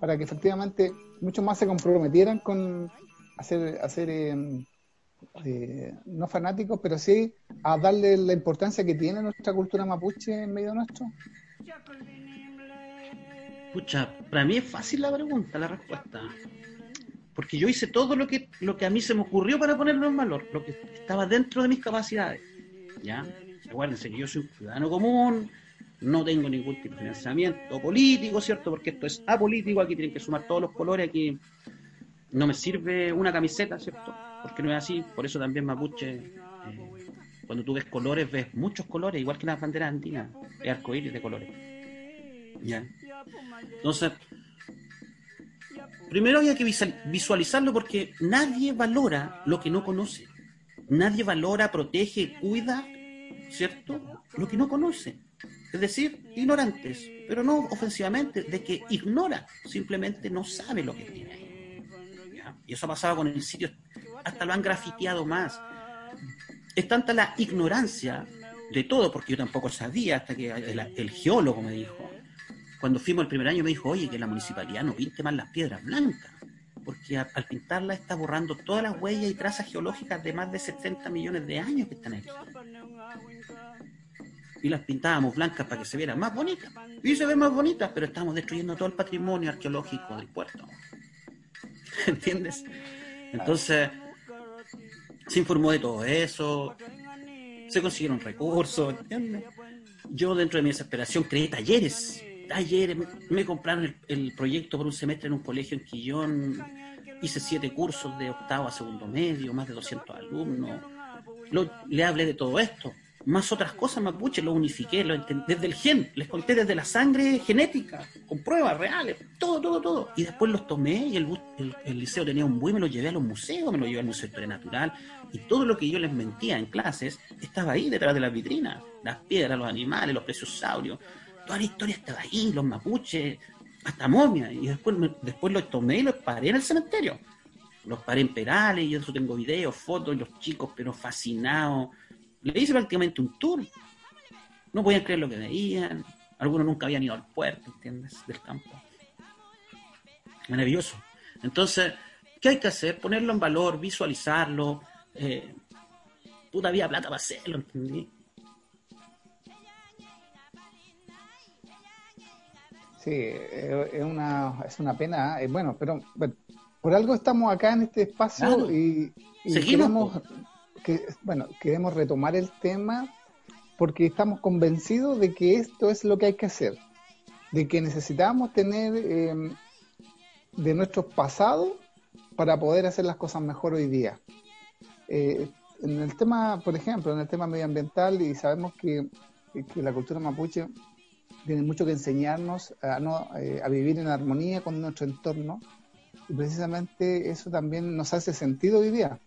Speaker 2: para que efectivamente muchos más se comprometieran con hacer, hacer eh, eh, no fanáticos, pero sí a darle la importancia que tiene nuestra cultura mapuche en medio nuestro?
Speaker 3: Pucha, para mí es fácil la pregunta, la respuesta. Porque yo hice todo lo que, lo que a mí se me ocurrió para ponerlo en valor, lo que estaba dentro de mis capacidades. ¿Ya? Acuérdense que yo soy un ciudadano común, no tengo ningún tipo de financiamiento político, ¿cierto? Porque esto es apolítico, aquí tienen que sumar todos los colores, aquí no me sirve una camiseta, ¿cierto? Porque no es así, por eso también Mapuche, eh, cuando tú ves colores, ves muchos colores, igual que las banderas andinas, es arcoíris de colores. ¿Ya? Entonces, primero había que visualizarlo porque nadie valora lo que no conoce. Nadie valora, protege, cuida, ¿cierto? Lo que no conoce. Es decir, ignorantes, pero no ofensivamente, de que ignora, simplemente no sabe lo que tiene. Y eso ha pasado con el sitio, hasta lo han grafiteado más. Es tanta la ignorancia de todo, porque yo tampoco sabía, hasta que el geólogo me dijo, cuando fuimos el primer año me dijo, oye, que la municipalidad no pinte más las piedras blancas, porque al pintarla está borrando todas las huellas y trazas geológicas de más de 70 millones de años que están aquí. Y las pintábamos blancas para que se vieran más bonitas. Y se ven más bonitas, pero estamos destruyendo todo el patrimonio arqueológico del puerto. ¿Entiendes? Entonces, se informó de todo eso, se consiguieron recursos, ¿entiendes? Yo dentro de mi desesperación creé talleres ayer me, compraron el, proyecto por un semestre en un colegio en Quillón, hice siete cursos de octavo a segundo medio, más de 200 alumnos, le hablé de todo esto, más otras cosas mapuche, lo unifiqué, lo desde el gen, les conté desde la sangre genética, con pruebas reales, todo, todo, todo. Y después los tomé y el, liceo tenía un bus me lo llevé a los museos, me lo llevé al Museo de Historia Natural, y todo lo que yo les mentía en clases estaba ahí detrás de las vitrinas, las piedras, los animales, los plesiosaurios toda la historia estaba ahí, los mapuches, hasta momia, y después, después los tomé y los paré en el cementerio. Los paré en Perales, y eso tengo videos, fotos, los chicos, pero fascinados. Le hice prácticamente un tour. No podían creer lo que veían. Algunos nunca habían ido al puerto, ¿entiendes? Del campo. Maravilloso. Entonces, ¿qué hay que hacer? Ponerlo en valor, visualizarlo. Eh, puta, había plata para hacerlo, ¿entendí?
Speaker 2: Sí, eh, es una, es una pena. Eh, bueno, pero por algo estamos acá en este espacio y, queremos, que, bueno, queremos retomar el tema porque estamos convencidos de que esto es lo que hay que hacer, de que necesitamos tener em, de nuestros pasados para poder hacer las cosas mejor hoy día. Eh, en el tema, por ejemplo, en el tema medioambiental, y sabemos que, que la cultura mapuche tiene mucho que enseñarnos eh, a vivir en armonía con nuestro entorno y precisamente eso también nos hace sentido hoy día.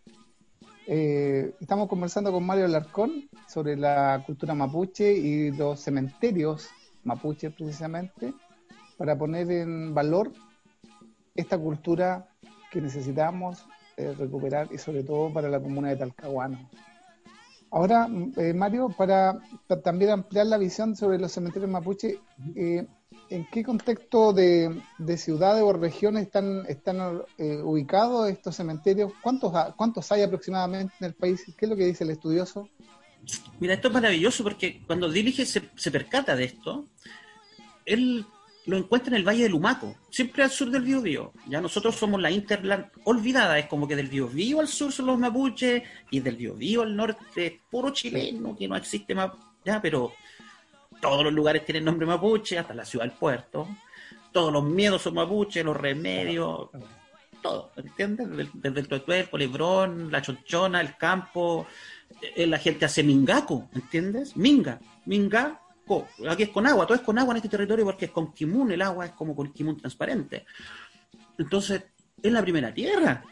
Speaker 2: Eh, estamos conversando con Mario Larcón sobre la cultura mapuche y los cementerios mapuche precisamente para poner en valor esta cultura que necesitamos eh, recuperar y sobre todo para la comuna de Talcahuano. Ahora, eh, Mario, para, también ampliar la visión sobre los cementerios mapuche, eh, ¿en qué contexto de, ciudades o regiones están, están eh, ubicados estos cementerios? ¿Cuántos, ¿Cuántos hay aproximadamente en el país? ¿Qué es lo que dice el estudioso?
Speaker 3: Mira, esto es maravilloso porque cuando Dilige se, se percata de esto, él lo encuentra en el Valle del Humaco, siempre al sur del Biobío. Ya nosotros somos la interland olvidada, es como que del Biobío al sur son los mapuches y del Biobío al norte es puro chileno, que no existe más, ya, pero todos los lugares tienen nombre mapuche, hasta la ciudad del puerto. Todos los miedos son mapuches, los remedios, todo, ¿entiendes? Desde, el Tuetuel, el la Chonchona, el campo, eh, la gente hace mingaco, ¿entiendes? Minga, minga aquí es con agua, todo es con agua en este territorio porque es con kimun, el agua es como con kimun transparente. Entonces, es la primera tierra.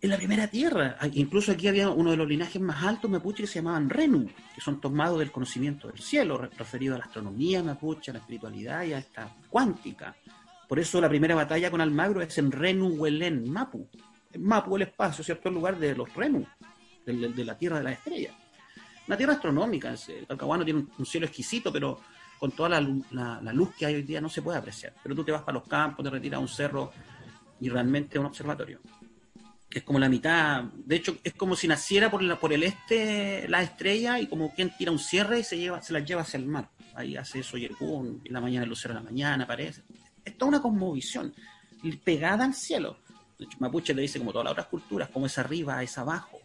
Speaker 3: Es la primera tierra. Incluso aquí había uno de los linajes más altos mapuche que se llamaban Renu, que son tomados del conocimiento del cielo, referido a la astronomía mapuche, a la espiritualidad y a esta cuántica. Por eso la primera batalla con Almagro es en Renu Huelen, Mapu. Mapu, el espacio, ¿cierto? El lugar de los Renu, de la tierra de las estrellas una tierra astronómica. El Talcahuano tiene un, cielo exquisito, pero con toda la, luz que hay hoy día no se puede apreciar. Pero tú te vas para los campos, te retiras a un cerro y realmente es un observatorio. es como la mitad, de hecho es como si naciera por, la, el este la estrella y como quien tira un cierre y se lleva se las lleva hacia el mar. Ahí hace eso Yerkun, en la mañana el lucero de la mañana aparece. Es toda una cosmovisión pegada al cielo. Mapuche le dice como todas las otras culturas, como es arriba, es abajo,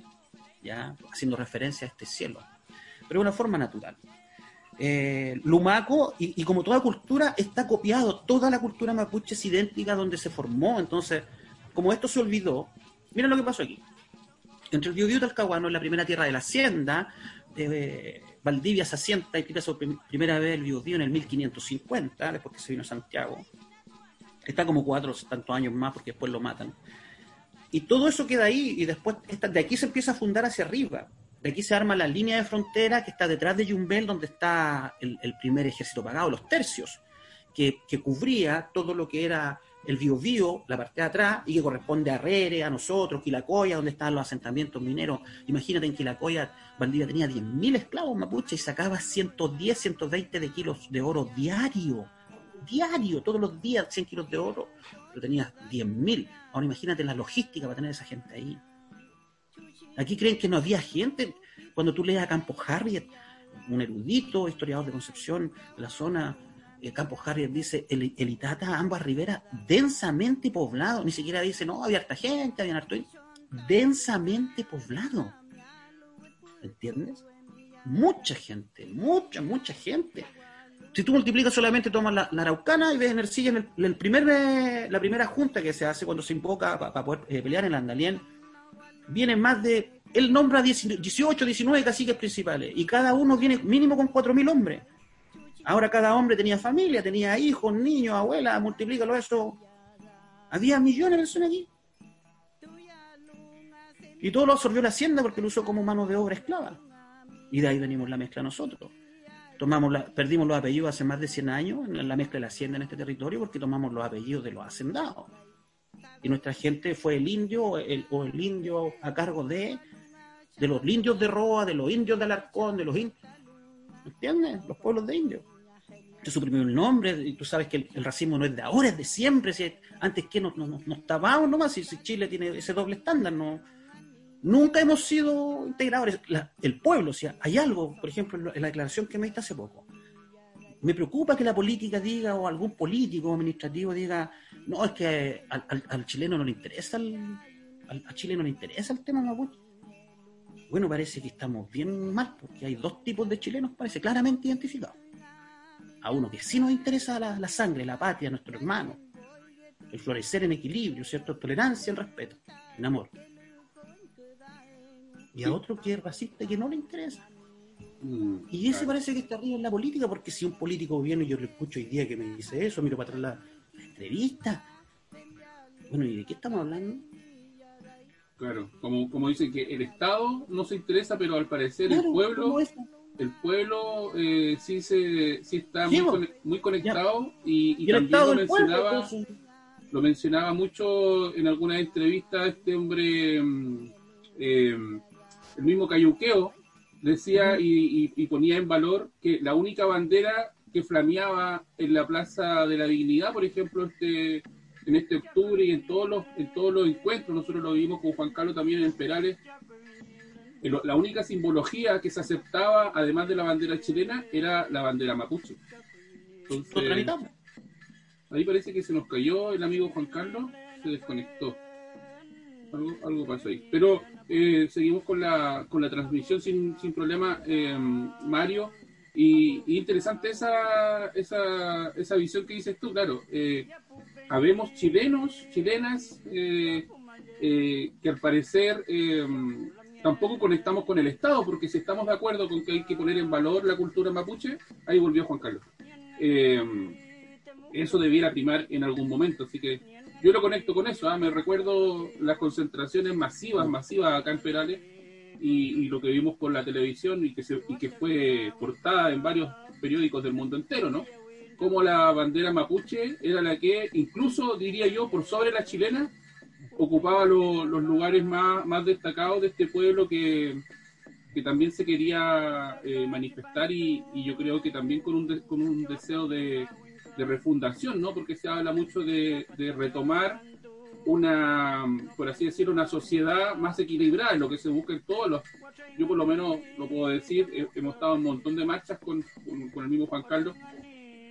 Speaker 3: ya haciendo referencia a este cielo. Pero de una forma natural. Eh, Lumaco, y, como toda cultura, está copiado. Toda la cultura mapuche es idéntica donde se formó. Entonces, como esto se olvidó, Miren lo que pasó aquí. Entre el Biobío y Talcahuano, en la primera tierra de la hacienda, eh, Valdivia se asienta y tira su primera vez el Biobío en el 1550, después que se vino Santiago. Está como cuatro tantos años más porque después lo matan. Y todo eso queda ahí y después de aquí se empieza a fundar hacia arriba. De aquí se arma la línea de frontera que está detrás de Yumbel, donde está el, primer ejército pagado, los tercios, que, cubría todo lo que era el Biobío, la parte de atrás, y que corresponde a Rere, a nosotros, Quilacoya, donde estaban los asentamientos mineros. Imagínate en Quilacoya, Valdivia tenía 10.000 esclavos mapuche y sacaba 110, 120 de kilos de oro diario. Diario, todos los días 100 kilos de oro, pero tenía 10.000. Ahora imagínate la logística para tener esa gente ahí. Aquí creen que no había gente. Cuando tú lees a Campos Harriet, un erudito, historiador de Concepción, de la zona Campos Harrier dice, el, el, Itata, ambas riberas, densamente poblado. Ni siquiera dice, no, había harta gente, había harto... Densamente poblado. ¿Entiendes? Mucha gente, mucha, mucha gente. Si tú multiplicas solamente, tomas la, Araucana y ves en Ercilla, en el, primer, la primera junta que se hace cuando se invoca para poder eh, pelear en el Andalien, vienen más de... Él nombra 18, 19 caciques principales y cada uno viene mínimo con 4.000 hombres. Ahora cada hombre tenía familia, tenía hijos, niños, abuelas, multiplícalo eso. Había millones de personas aquí. Y todo lo absorbió la hacienda porque lo usó como mano de obra esclava. Y de ahí venimos la mezcla nosotros. Tomamos la, perdimos los apellidos hace más de 100 años en la mezcla de la hacienda en este territorio porque tomamos los apellidos de los hacendados. Y nuestra gente fue el indio o el indio a cargo de, de los indios de Roa, de los indios de Alarcón, de los indios. ¿Entiendes? Los pueblos de indios te suprimió el nombre, y tú sabes que el, racismo no es de ahora, es de siempre, si antes que no, no, no estábamos nomás, si, si, Chile tiene ese doble estándar, no nunca hemos sido integradores. el pueblo, si hay algo, por ejemplo, en la declaración que me diste hace poco, me preocupa que la política diga, o algún político administrativo diga, no, es que al, chileno no le interesa, al, al, chileno no le interesa el tema mapuche. Bueno, parece que estamos bien mal, porque hay dos tipos de chilenos, parece claramente identificados a uno que sí nos interesa la, sangre, la patria, nuestro hermano, el florecer en equilibrio, ¿cierto? Tolerancia, el respeto, en amor. Y a otro que es racista y que no le interesa. Mm, y ese parece que está arriba en la política, porque si un político viene y yo le escucho hoy día que me dice eso, miro para atrás la, entrevista. Bueno, ¿y de qué estamos hablando?
Speaker 1: Claro, como, como dicen que el Estado no se interesa, pero al parecer el pueblo el pueblo eh, sí se sí está muy, conectado y, también lo mencionaba, lo mencionaba mucho en alguna entrevista este hombre eh, el mismo Cayuqueo decía y, ponía en valor que la única bandera que flameaba en la Plaza de la Dignidad, por ejemplo, este en este octubre y en todos los en todos los encuentros, nosotros lo vimos con Juan Carlos también en Perales, la única simbología que se aceptaba, además de la bandera chilena, era la bandera mapuche. Entonces, ahí parece que se nos cayó el amigo Juan Carlos, se desconectó. Algo, pasó ahí. Pero eh, seguimos con la, con la transmisión sin, sin problema, eh, Mario. Y, interesante esa, esa, esa visión que dices tú, claro. Eh, habemos chilenos, chilenas, eh, que al parecer tampoco conectamos con el Estado, porque si estamos de acuerdo con que hay que poner en valor la cultura mapuche, ahí volvió Juan Carlos. Eh, eso debiera primar en algún momento, así que yo lo conecto con eso, ¿ah? me recuerdo las concentraciones masivas, masivas acá en Perales, y, lo que vimos por la televisión y que, y que fue portada en varios periódicos del mundo entero, ¿no? Como la bandera mapuche era la que, incluso diría yo, por sobre la chilena, ocupaba los lugares más, más destacados de este pueblo que, que también se quería eh, manifestar y, yo creo que también con un, con un deseo de, refundación, ¿no? Porque se habla mucho de, retomar una, por así decirlo, una sociedad más equilibrada, lo que se busca en todos los, yo por lo menos lo puedo decir, hemos estado en un montón de marchas con, con, el mismo Juan Carlos,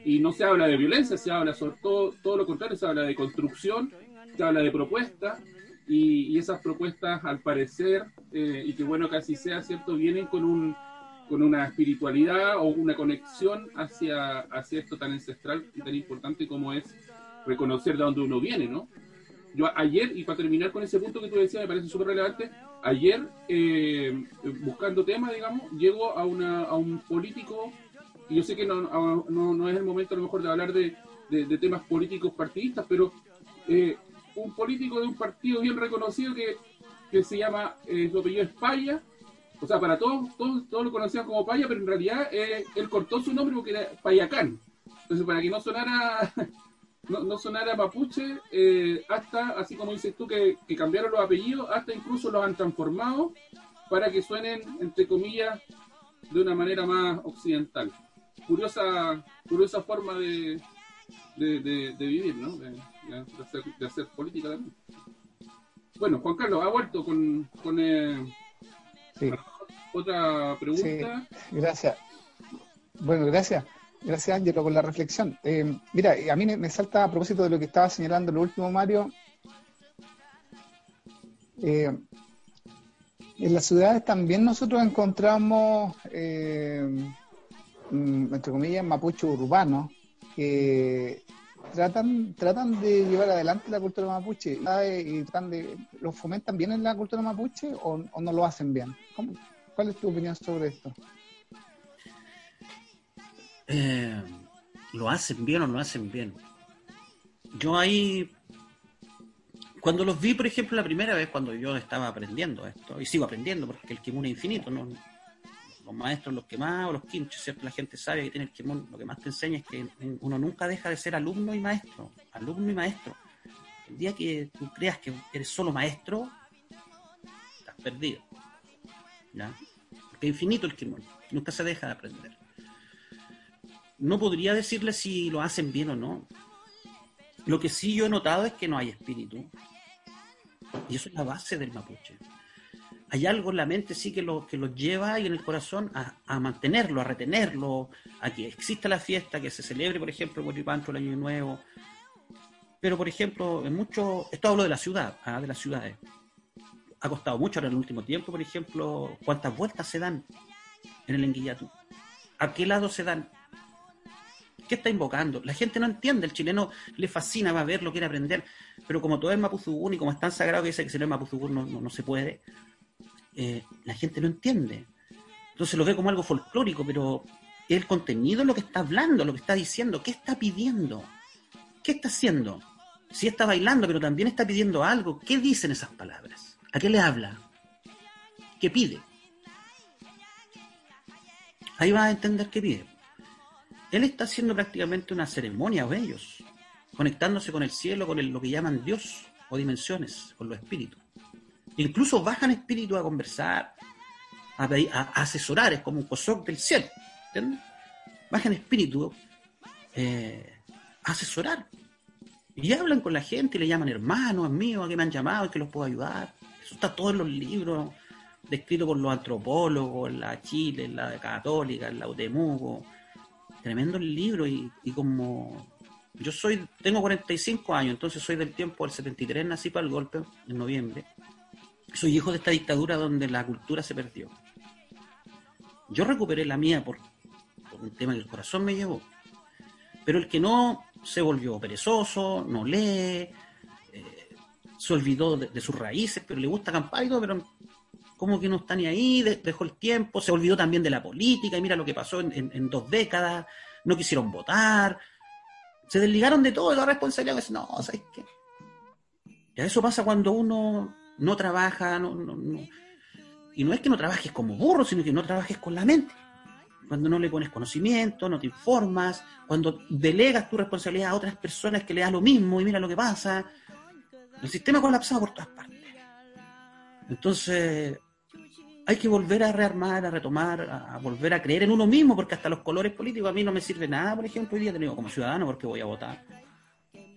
Speaker 1: y no se habla de violencia, se habla sobre todo, todo lo contrario, se habla de construcción, se habla de propuestas, y, esas propuestas al parecer, eh, y que bueno que así sea, ¿cierto?, vienen con un con una espiritualidad o una conexión hacia, hacia esto tan ancestral y tan importante como es reconocer de dónde uno viene, ¿no? Yo ayer, y para terminar con ese punto que tú decías, me parece súper relevante, ayer, eh, buscando temas, digamos, llego a, una, a un político, y yo sé que no, no, no, es el momento a lo mejor de hablar de, de, temas políticos partidistas, pero eh, un político de un partido bien reconocido que, que se llama, eh, su apellido es Paya, o sea, para todos, todos, todos lo conocían como Paya, pero en realidad eh, él cortó su nombre porque era Payacán. Entonces, para que no sonara no, no sonara mapuche, eh, hasta, así como dices tú, que, cambiaron los apellidos, hasta incluso los han transformado para que suenen, entre comillas, de una manera más occidental. Curiosa, curiosa forma de, de, vivir, ¿no? De, hacer, política también. Bueno, Juan Carlos, ha vuelto con, con eh, otra pregunta.
Speaker 2: gracias. Bueno, gracias. Gracias, Ángelo, por la reflexión. Eh, mira, a mí me salta a propósito de lo que estaba señalando lo último, Mario. Eh, en las ciudades también nosotros encontramos, eh, mm, entre comillas, mapuche urbanos que tratan tratan de llevar adelante la cultura mapuche y tratan de, ¿lo fomentan bien en la cultura mapuche o, no lo hacen bien? ¿Cuál es tu opinión sobre esto?
Speaker 3: Eh, lo hacen bien o no hacen bien. Yo ahí, cuando los vi, por ejemplo, la primera vez cuando yo estaba aprendiendo esto, y sigo aprendiendo porque el kimun es infinito, ¿no? los maestros, los que más, los quinchos, ¿cierto? La gente sabe que tiene el kimun, lo que más te enseña es que uno nunca deja de ser alumno y maestro, alumno y maestro. El día que tú creas que eres solo maestro, estás perdido. ¿ya? Porque es infinito el kimun, nunca se deja de aprender no podría decirle si lo hacen bien o no. Lo que sí yo he notado es que no hay espíritu. Y eso es la base del mapuche. Hay algo en la mente sí que lo que los lleva y en el corazón a, mantenerlo, a retenerlo, a que exista la fiesta, que se celebre, por ejemplo, el el Año Nuevo. Pero, por ejemplo, en mucho, esto hablo de la ciudad, ¿ah? de las ciudades. Ha costado mucho ahora en el último tiempo, por ejemplo, cuántas vueltas se dan en el Enguillatu. ¿A qué lado se dan? ¿Qué está invocando? La gente no entiende, el chileno le fascina, va a ver, lo quiere aprender, pero como todo es Mapuzugún y como es tan sagrado que dice que si no es Mapuzugún no, no, se puede, eh, la gente no entiende. Entonces lo ve como algo folclórico, pero el contenido lo que está hablando, lo que está diciendo, qué está pidiendo, qué está haciendo. Si está bailando, pero también está pidiendo algo, ¿qué dicen esas palabras? ¿A qué le habla? ¿Qué pide? Ahí va a entender qué pide él está haciendo prácticamente una ceremonia o ellos, conectándose con el cielo, con lo que llaman Dios o dimensiones, con los espíritus. Incluso bajan espíritus a conversar, a, asesorar, es como un cosoc del cielo. ¿entiendes? Bajan espíritus eh, a asesorar. Y hablan con la gente y le llaman hermanos, amigos, a que me han llamado y que los puedo ayudar. Eso está todo en los libros descritos por los antropólogos, en la Chile, en la Católica, en la UTEMUGO, tremendo el libro y, como yo soy, tengo 45 años, entonces soy del tiempo del 73, nací para el golpe en noviembre. Soy hijo de esta dictadura donde la cultura se perdió. Yo recuperé la mía por, un tema que el corazón me llevó. Pero el que no se volvió perezoso, no lee, eh, se olvidó de, sus raíces, pero le gusta acampar y todo, pero como que no está ni ahí, dejó el tiempo, se olvidó también de la política, y mira lo que pasó en, dos décadas, no quisieron votar, se desligaron de todo, de la responsabilidad, no, ¿sabes qué? Y eso pasa cuando uno no trabaja, y no es que no trabajes como burro, sino que no trabajes con la mente. Cuando no le pones conocimiento, no te informas, cuando delegas tu responsabilidad a otras personas que le da lo mismo y mira lo que pasa. El sistema colapsado por todas partes. Entonces, hay que volver a rearmar, a retomar, a, volver a creer en uno mismo, porque hasta los colores políticos a mí no me sirve nada, por ejemplo, hoy día tenido como ciudadano porque voy a votar.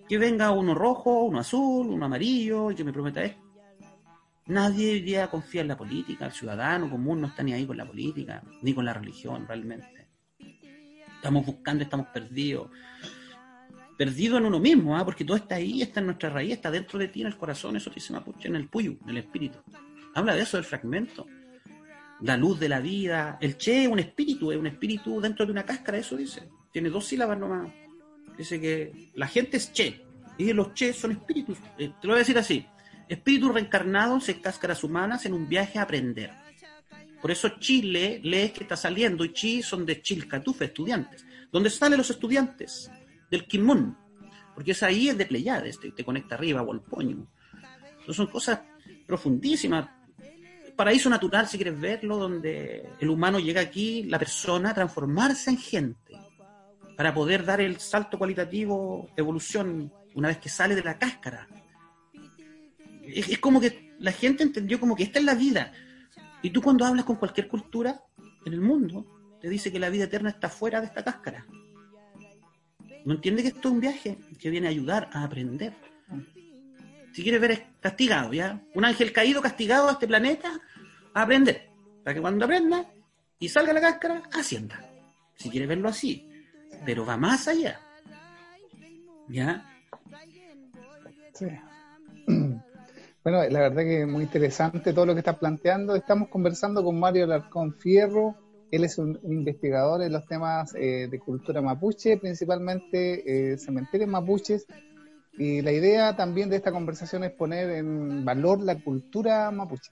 Speaker 3: que venga uno rojo, uno azul, uno amarillo, y que me prometa esto. Nadie hoy día confía en la política, el ciudadano común no está ni ahí con la política, ni con la religión realmente. Estamos buscando, estamos perdidos. Perdidos en uno mismo, ¿ah? porque todo está ahí, está en nuestra raíz, está dentro de ti, en el corazón, eso dice Mapuche, en el puyo, en el espíritu. Habla de eso, del fragmento. La luz de la vida. El Che es un espíritu, es un espíritu dentro de una cáscara, eso dice. Tiene dos sílabas nomás. Dice que la gente es Che, y los Che son espíritus. Eh, te lo voy a decir así espíritus reencarnados en cáscaras humanas en un viaje a aprender. Por eso Chile lees que está saliendo y Chi son de Chilcatufe, estudiantes. ¿Dónde salen los estudiantes? Del Kimun. Porque es ahí es de Pleiades, te, te conecta arriba o al poño. son cosas profundísimas. Paraíso natural, si quieres verlo, donde el humano llega aquí, la persona, a transformarse en gente, para poder dar el salto cualitativo, evolución, una vez que sale de la cáscara es, como que la gente entendió como que esta es la vida. Y tú cuando hablas con cualquier cultura en el mundo, te dice que la vida eterna está fuera de esta cáscara. No entiende que esto es un viaje que viene a ayudar a aprender. Si quieres ver castigado, ¿ya? Un ángel caído castigado a este planeta a aprender. Para que cuando aprenda y salga la cáscara, ascienda. Si quieres verlo así. Pero va más allá. ¿Ya?
Speaker 2: Sí. Bueno, la verdad que es muy interesante todo lo que estás planteando. Estamos conversando con Mario Alarcón Fierro. Él es un, investigador en los temas eh, de cultura mapuche, principalmente eh, cementerios mapuches. Y la idea también de esta conversación es poner en valor la cultura mapuche.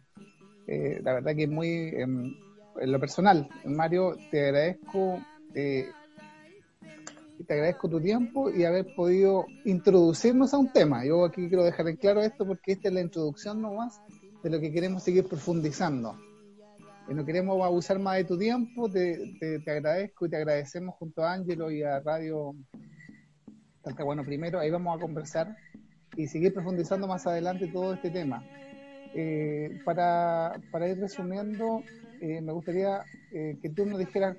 Speaker 2: Eh, la verdad que es muy, em, en lo personal, Mario, te agradezco eh, te agradezco tu tiempo y haber podido introducirnos a un tema. Yo aquí quiero dejar en claro esto porque esta es la introducción nomás de lo que queremos seguir profundizando. Y no queremos abusar más de tu tiempo, te, te, agradezco y te agradecemos junto a Ángelo y a Radio Talcahuano primero, ahí vamos a conversar y seguir profundizando más adelante todo este tema. Eh, para, para, ir resumiendo, eh, me gustaría eh, que tú nos dijeras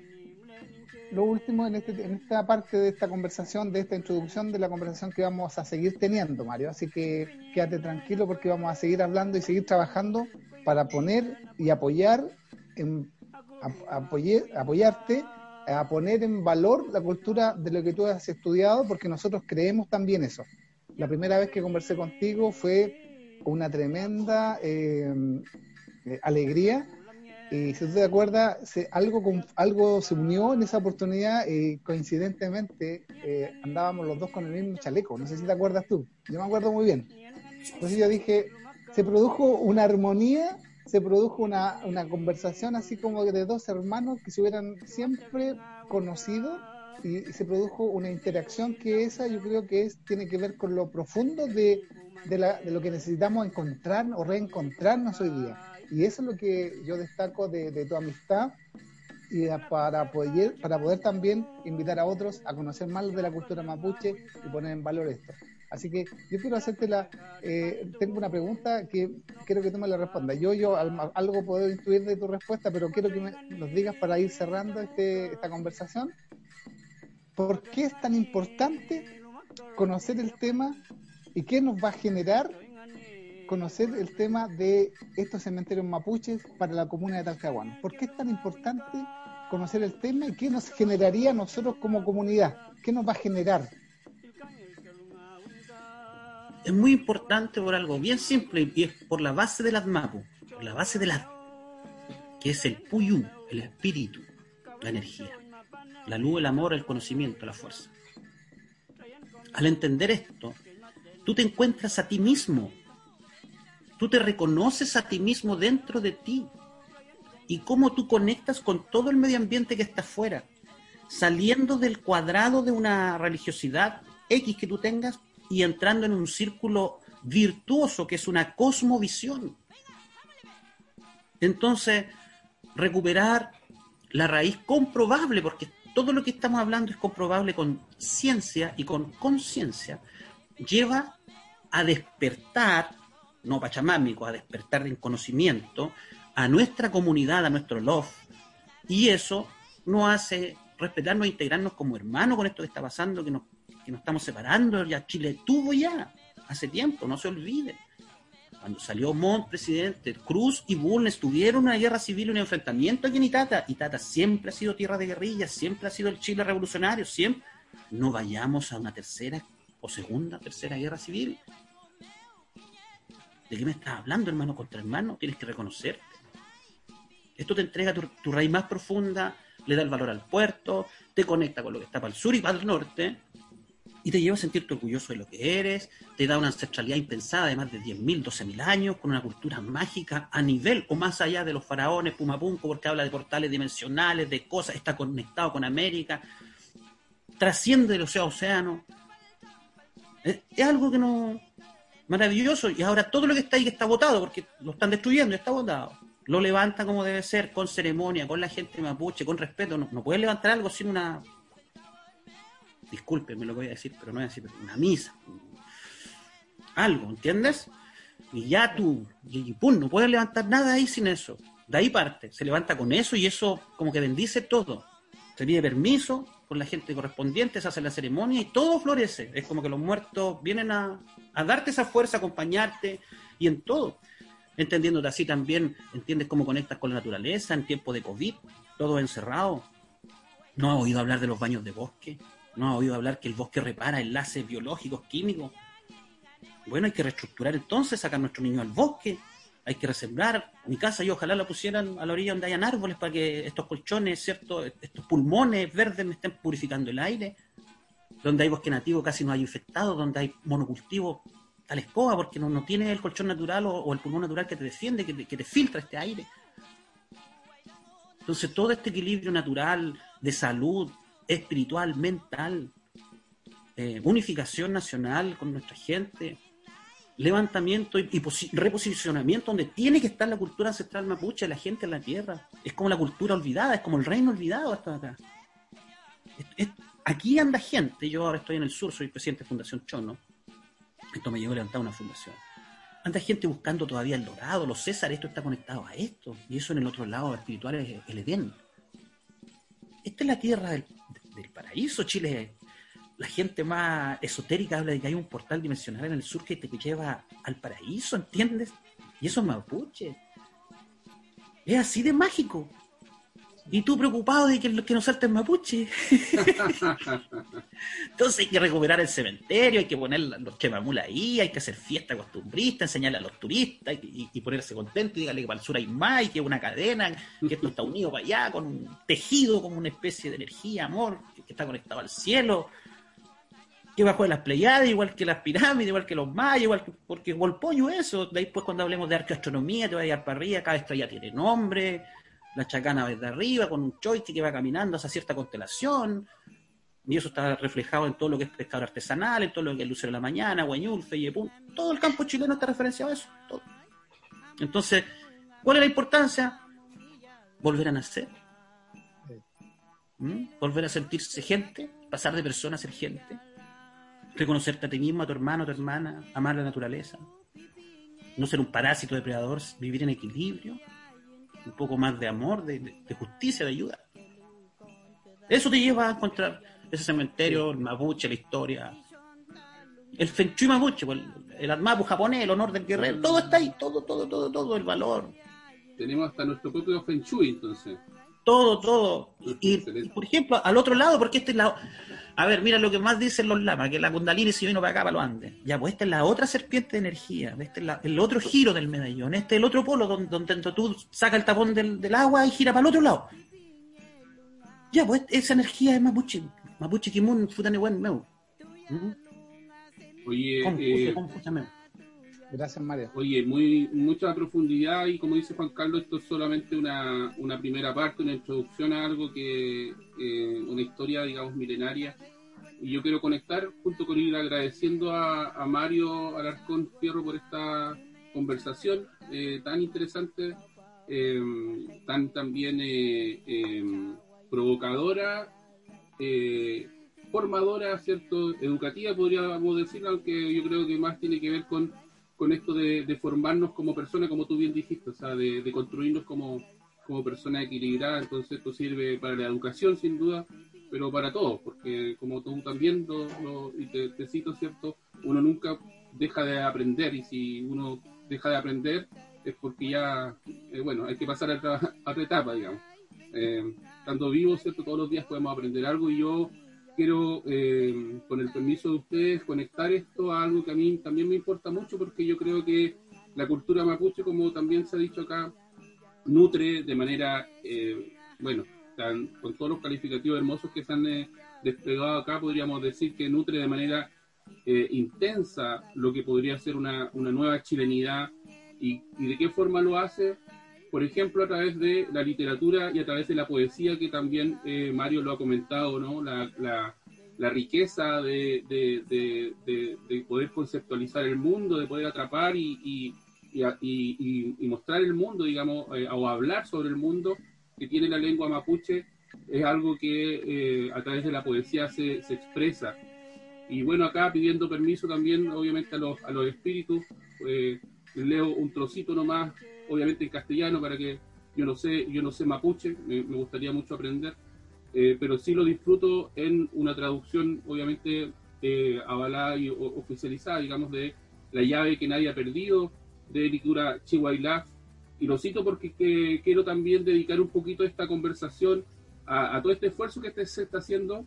Speaker 2: lo último en, este, en esta parte de esta conversación, de esta introducción de la conversación que vamos a seguir teniendo, Mario. Así que quédate tranquilo porque vamos a seguir hablando y seguir trabajando para poner y apoyar, en, apoyarte a poner en valor la cultura de lo que tú has estudiado, porque nosotros creemos también eso. La primera vez que conversé contigo fue una tremenda eh, eh, alegría y si tú te acuerdas, se, algo, algo se unió en esa oportunidad y coincidentemente eh, andábamos los dos con el mismo chaleco. No sé si te acuerdas tú. Yo me acuerdo muy bien. Entonces yo dije, se produjo una armonía, se produjo una, una conversación así como de dos hermanos que se hubieran siempre conocido y, se produjo una interacción que esa yo creo que es tiene que ver con lo profundo de, de, la, de lo que necesitamos encontrar o reencontrarnos hoy día y eso es lo que yo destaco de, tu amistad y para poder, para poder también invitar a otros a conocer más de la cultura mapuche y poner en valor esto. Así que yo quiero hacerte la, eh, tengo una pregunta que quiero que tú me la respondas. Yo, yo algo puedo intuir de tu respuesta, pero quiero que me, nos digas para ir cerrando este, esta conversación. ¿Por qué es tan importante conocer el tema y qué nos va a generar conocer el tema de estos cementerios mapuches para la comuna de Talcahuano. ¿Por qué es tan importante conocer el tema y qué nos generaría a nosotros como comunidad? ¿Qué nos va a generar?
Speaker 3: Es muy importante por algo bien simple y es por la base de las mapu, por la base de la que es el puyú, el espíritu, la energía, la luz, el amor, el conocimiento, la fuerza. Al entender esto, tú te encuentras a ti mismo Tú te reconoces a ti mismo dentro de ti y cómo tú conectas con todo el medio ambiente que está afuera, saliendo del cuadrado de una religiosidad X que tú tengas y entrando en un círculo virtuoso que es una cosmovisión. Entonces, recuperar la raíz comprobable, porque todo lo que estamos hablando es comprobable con ciencia y con conciencia, lleva a despertar no pachamámico, a despertar en conocimiento a nuestra comunidad, a nuestro love. Y eso nos hace respetarnos e integrarnos como hermanos con esto que está pasando, que nos que nos estamos separando, ya Chile tuvo ya, hace tiempo, no se olvide. Cuando salió Montt, presidente, Cruz y Bulnes tuvieron una guerra civil, un enfrentamiento aquí en Itata. Itata siempre ha sido tierra de guerrillas, siempre ha sido el Chile revolucionario, siempre. No vayamos a una tercera o segunda, tercera guerra civil. ¿De qué me estás hablando, hermano contra hermano? Tienes que reconocerte. Esto te entrega tu, tu raíz más profunda, le da el valor al puerto, te conecta con lo que está para el sur y para el norte, y te lleva a sentirte orgulloso de lo que eres, te da una ancestralidad impensada de más de 10.000, 12.000 años, con una cultura mágica a nivel o más allá de los faraones, Pumapunco, porque habla de portales dimensionales, de cosas, está conectado con América, trasciende el océano océano. Es, algo que no. maravilloso, y ahora todo lo que está ahí que está votado, porque lo están destruyendo, está votado. Lo levanta como debe ser, con ceremonia, con la gente mapuche, con respeto. No, no puedes levantar algo sin una discúlpeme lo voy a decir, pero no voy a decir una misa, algo, ¿entiendes? Y ya tú, y, pum, no puedes levantar nada ahí sin eso. De ahí parte, se levanta con eso y eso como que bendice todo. Se pide permiso con la gente correspondiente, se hace la ceremonia y todo florece. Es como que los muertos vienen a, a darte esa fuerza, acompañarte y en todo. Entendiéndote así también, entiendes cómo conectas con la naturaleza en tiempo de COVID, todo encerrado. ¿No has oído hablar de los baños de bosque? ¿No has oído hablar que el bosque repara enlaces biológicos, químicos? Bueno, hay que reestructurar entonces, sacar a nuestro niño al bosque, hay que resembrar. Mi casa yo ojalá la pusieran a la orilla donde hayan árboles para que estos colchones, ¿cierto? estos pulmones verdes me estén purificando el aire. Donde hay bosque nativo casi no hay infectados, donde hay monocultivo tal escoba, porque no, no tiene el colchón natural o, o, el pulmón natural que te defiende, que te, que te filtra este aire. Entonces todo este equilibrio natural de salud, espiritual, mental, eh, unificación nacional con nuestra gente, levantamiento y, reposicionamiento donde tiene que estar la cultura ancestral mapuche, la gente en la tierra. Es como la cultura olvidada, es como el reino olvidado hasta acá. Aquí anda gente, yo ahora estoy en el sur, soy presidente de Fundación Chono. Esto me llevó a levantar una fundación. Anda gente buscando todavía el dorado, los Césares, esto está conectado a esto. Y eso en el otro lado espiritual es el Edén. Esta es la tierra del, del paraíso, Chile. La gente más esotérica habla de que hay un portal dimensional en el sur que te lleva al paraíso, ¿entiendes? Y eso es mapuche. Es así de mágico. Y tú preocupado de que, que nos salten mapuche. Entonces hay que recuperar el cementerio, hay que poner los chemamul ahí, hay que hacer fiesta costumbrista, enseñarle a los turistas y, y, ponerse contento y dígale que para el sur hay más y que es una cadena, que esto está unido para allá con un tejido, como una especie de energía, amor, que, que está conectado al cielo. Que bajo de las Pleiades, igual que las pirámides, igual que los mayas, igual que, porque pollo eso. De ahí pues cuando hablemos de arqueoastronomía, te va a llegar para arriba, cada estrella tiene nombre, la chacana desde arriba, con un choique que va caminando hacia cierta constelación, y eso está reflejado en todo lo que es pescador artesanal, en todo lo que es Lucero de la Mañana, Guañul, Feyepún, todo el campo chileno está referenciado a eso. Todo. Entonces, ¿cuál es la importancia? Volver a nacer. ¿Mm? Volver a sentirse gente, pasar de persona a ser gente, reconocerte a ti mismo, a tu hermano, a tu hermana, amar la naturaleza, no ser un parásito depredador, vivir en equilibrio, un poco más de amor, de, justicia, de ayuda. Eso te lleva a encontrar ese cementerio, el mapuche, la historia, el feng shui mapuche, el, el atmapu japonés, el honor del guerrero, todo está ahí, todo, todo, todo, todo, el valor.
Speaker 1: Tenemos hasta nuestro propio feng entonces.
Speaker 3: Todo, todo. Y, y, por ejemplo, al otro lado, porque este es la... A ver, mira lo que más dicen los lamas, que la kundalini se vino para acá, para los Andes. Ya, pues esta es la otra serpiente de energía, este es la, el otro giro del medallón, este es el otro polo donde, donde tú sacas el tapón del, del, agua y gira para el otro lado. Ya, pues esa energía es mapuche, mapuche kimun futanewen meu.
Speaker 1: ¿Mm? Oye, Confuse,
Speaker 2: eh, Confuse, Gracias, Mario.
Speaker 1: Oye, muy mucha profundidad y como dice Juan Carlos, esto es solamente una, una primera parte, una introducción a algo que, eh, una historia, digamos, milenaria. Y yo quiero conectar junto con ir agradeciendo a, a Mario Alarcón Fierro por esta conversación eh, tan interesante, eh, tan también provocadora, formadora, ¿cierto? Educativa, podríamos decir, aunque yo creo que más tiene que ver con con esto de, formarnos como personas, como tú bien dijiste, o sea, de, construirnos como, como personas equilibradas, entonces esto sirve para la educación sin duda, pero para todos, porque como tú también, lo, y te, cito, ¿cierto? Uno nunca deja de aprender y si uno deja de aprender es porque ya, eh, bueno, hay que pasar a otra, etapa, digamos. Eh, estando vivo, ¿cierto? Todos los días podemos aprender algo y yo quiero, eh, con el permiso de ustedes, conectar esto a algo que a mí también me importa mucho porque yo creo que la cultura mapuche, como también se ha dicho acá, nutre de manera, eh, bueno, con todos los calificativos hermosos que se han eh, desplegado acá, podríamos decir que nutre de manera eh, intensa lo que podría ser una, una nueva chilenidad. Y, de qué forma lo hace, por ejemplo, a través de la literatura y a través de la poesía, que también Mario lo ha comentado, ¿no? La, la, riqueza de, de, poder conceptualizar el mundo, de poder atrapar y, y, mostrar el mundo, digamos, eh, o hablar sobre el mundo que tiene la lengua mapuche, es algo que eh, a través de la poesía se, se, expresa. Y bueno, acá pidiendo permiso también, obviamente, a los, a los espíritus, eh, leo un trocito nomás, obviamente en castellano, para que yo no sé, yo no sé mapuche, me, gustaría mucho aprender, pero sí lo disfruto en una traducción, obviamente, avalada y oficializada, digamos, de la llave que nadie ha perdido, de Licura Chihuahua. Y lo cito porque quiero también dedicar un poquito esta conversación a, todo este esfuerzo que se está haciendo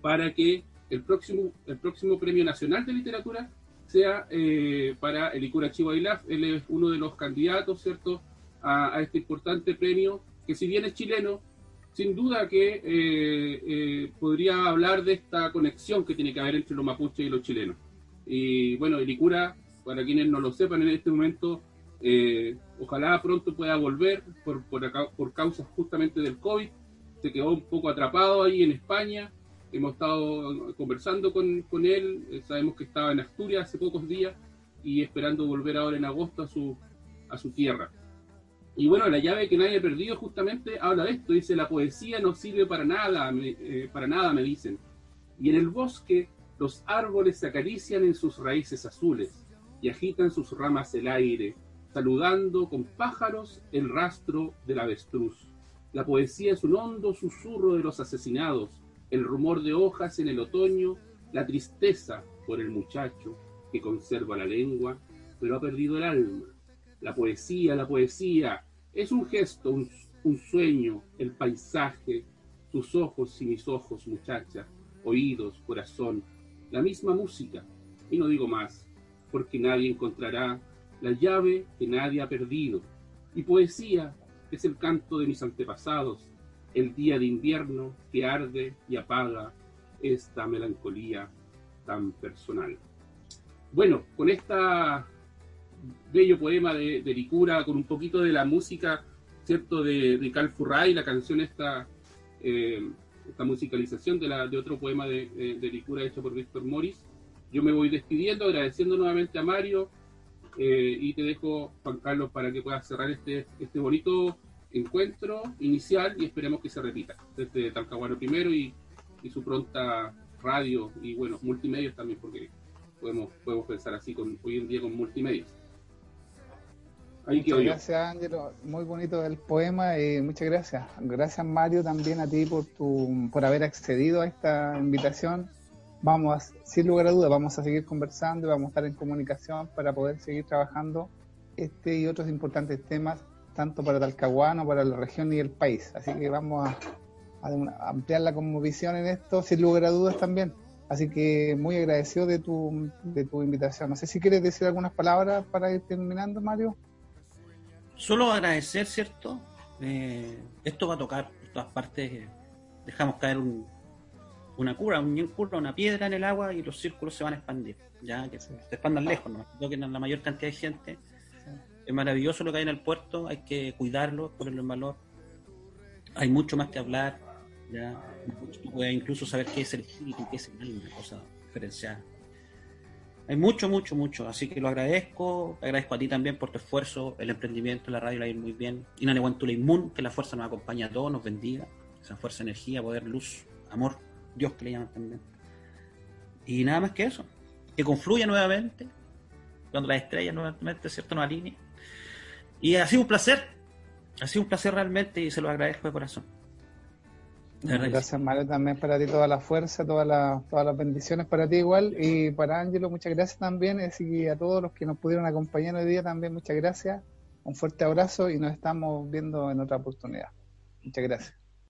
Speaker 1: para que el próximo, el próximo Premio Nacional de Literatura sea eh, para el Icura Chihuahua. Él es uno de los candidatos, ¿cierto?, a, este importante premio, que si bien es chileno, sin duda que eh, eh, podría hablar de esta conexión que tiene que haber entre los mapuches y los chilenos. Y bueno, el Icura para quienes no lo sepan en este momento, eh, ojalá pronto pueda volver por, por, por causas justamente del COVID. Se quedó un poco atrapado ahí en España. Hemos estado conversando con, él. Eh, sabemos que estaba en Asturias hace pocos días y esperando volver ahora en agosto a su, a su tierra. Y bueno, la llave que nadie ha perdido justamente habla de esto. Dice, la poesía no sirve para nada, eh, para nada, me dicen. Y en el bosque los árboles se acarician en sus raíces azules y agitan sus ramas el aire, saludando con pájaros el rastro del avestruz. La poesía es un hondo susurro de los asesinados, el rumor de hojas en el otoño, la tristeza por el muchacho que conserva la lengua, pero ha perdido el alma. La poesía, la poesía, es un gesto, un, sueño, el paisaje, tus ojos y mis ojos, muchacha, oídos, corazón, la misma música, y no digo más, porque nadie encontrará la llave que nadie ha perdido. Y poesía es el canto de mis antepasados, el día de invierno que arde y apaga esta melancolía tan personal. Bueno, con esta bello poema de, Licura, con un poquito de la música, ¿cierto?, de, de Cal Furray, la canción esta, eh, esta musicalización de, la, de otro poema de, de Licura hecho por Víctor Morris, yo me voy despidiendo, agradeciendo nuevamente a Mario eh, y te dejo, Juan Carlos, para que puedas cerrar este, este bonito encuentro inicial y esperemos que se repita desde Talcahuano primero y, su pronta radio y bueno, multimedios también, porque podemos, podemos pensar así con, hoy en día con multimedios.
Speaker 2: muchas gracias, Ángelo. Muy bonito el poema y muchas gracias. Gracias, Mario, también a ti por, tu, por haber accedido a esta invitación vamos, sin lugar a dudas, vamos a seguir conversando y vamos a estar en comunicación para poder seguir trabajando este y otros importantes temas, tanto para Talcahuano, para la región y el país. Así que vamos a, ampliar la visión en esto, sin lugar a dudas también. Así que muy agradecido de tu, de tu invitación. No sé si quieres decir algunas palabras para ir terminando, Mario.
Speaker 3: Solo agradecer, ¿cierto? Eh, esto va a tocar por todas partes. Dejamos caer un, una cura, un curva, una piedra en el agua y los círculos se van a expandir, ya que se expandan lejos, no toquen a la mayor cantidad de gente. Es maravilloso lo que hay en el puerto, hay que cuidarlo, ponerlo en valor. Hay mucho más que hablar, ya puedes incluso saber qué es el espíritu, qué es el alma, una cosa diferencial. Hay mucho, mucho, mucho, así que lo agradezco, agradezco a ti también por tu esfuerzo, el emprendimiento, la radio la ir muy bien. Y Inaneguantula Inmun, que la fuerza nos acompaña a todos, nos bendiga, esa fuerza, energía, poder, luz, amor Dios que le llaman también. Y nada más que eso. Que confluya nuevamente, cuando las estrellas nuevamente, ¿cierto?, nos alineen. Y ha sido un placer, ha sido un placer realmente y se lo agradezco de corazón.
Speaker 2: Gracias, Mario, también para ti toda la fuerza, todas las, todas las bendiciones para ti igual. Y para Ángelo, muchas gracias también. Y a todos los que nos pudieron acompañar hoy día también, muchas gracias. Un fuerte abrazo y nos estamos viendo en otra oportunidad. Muchas gracias.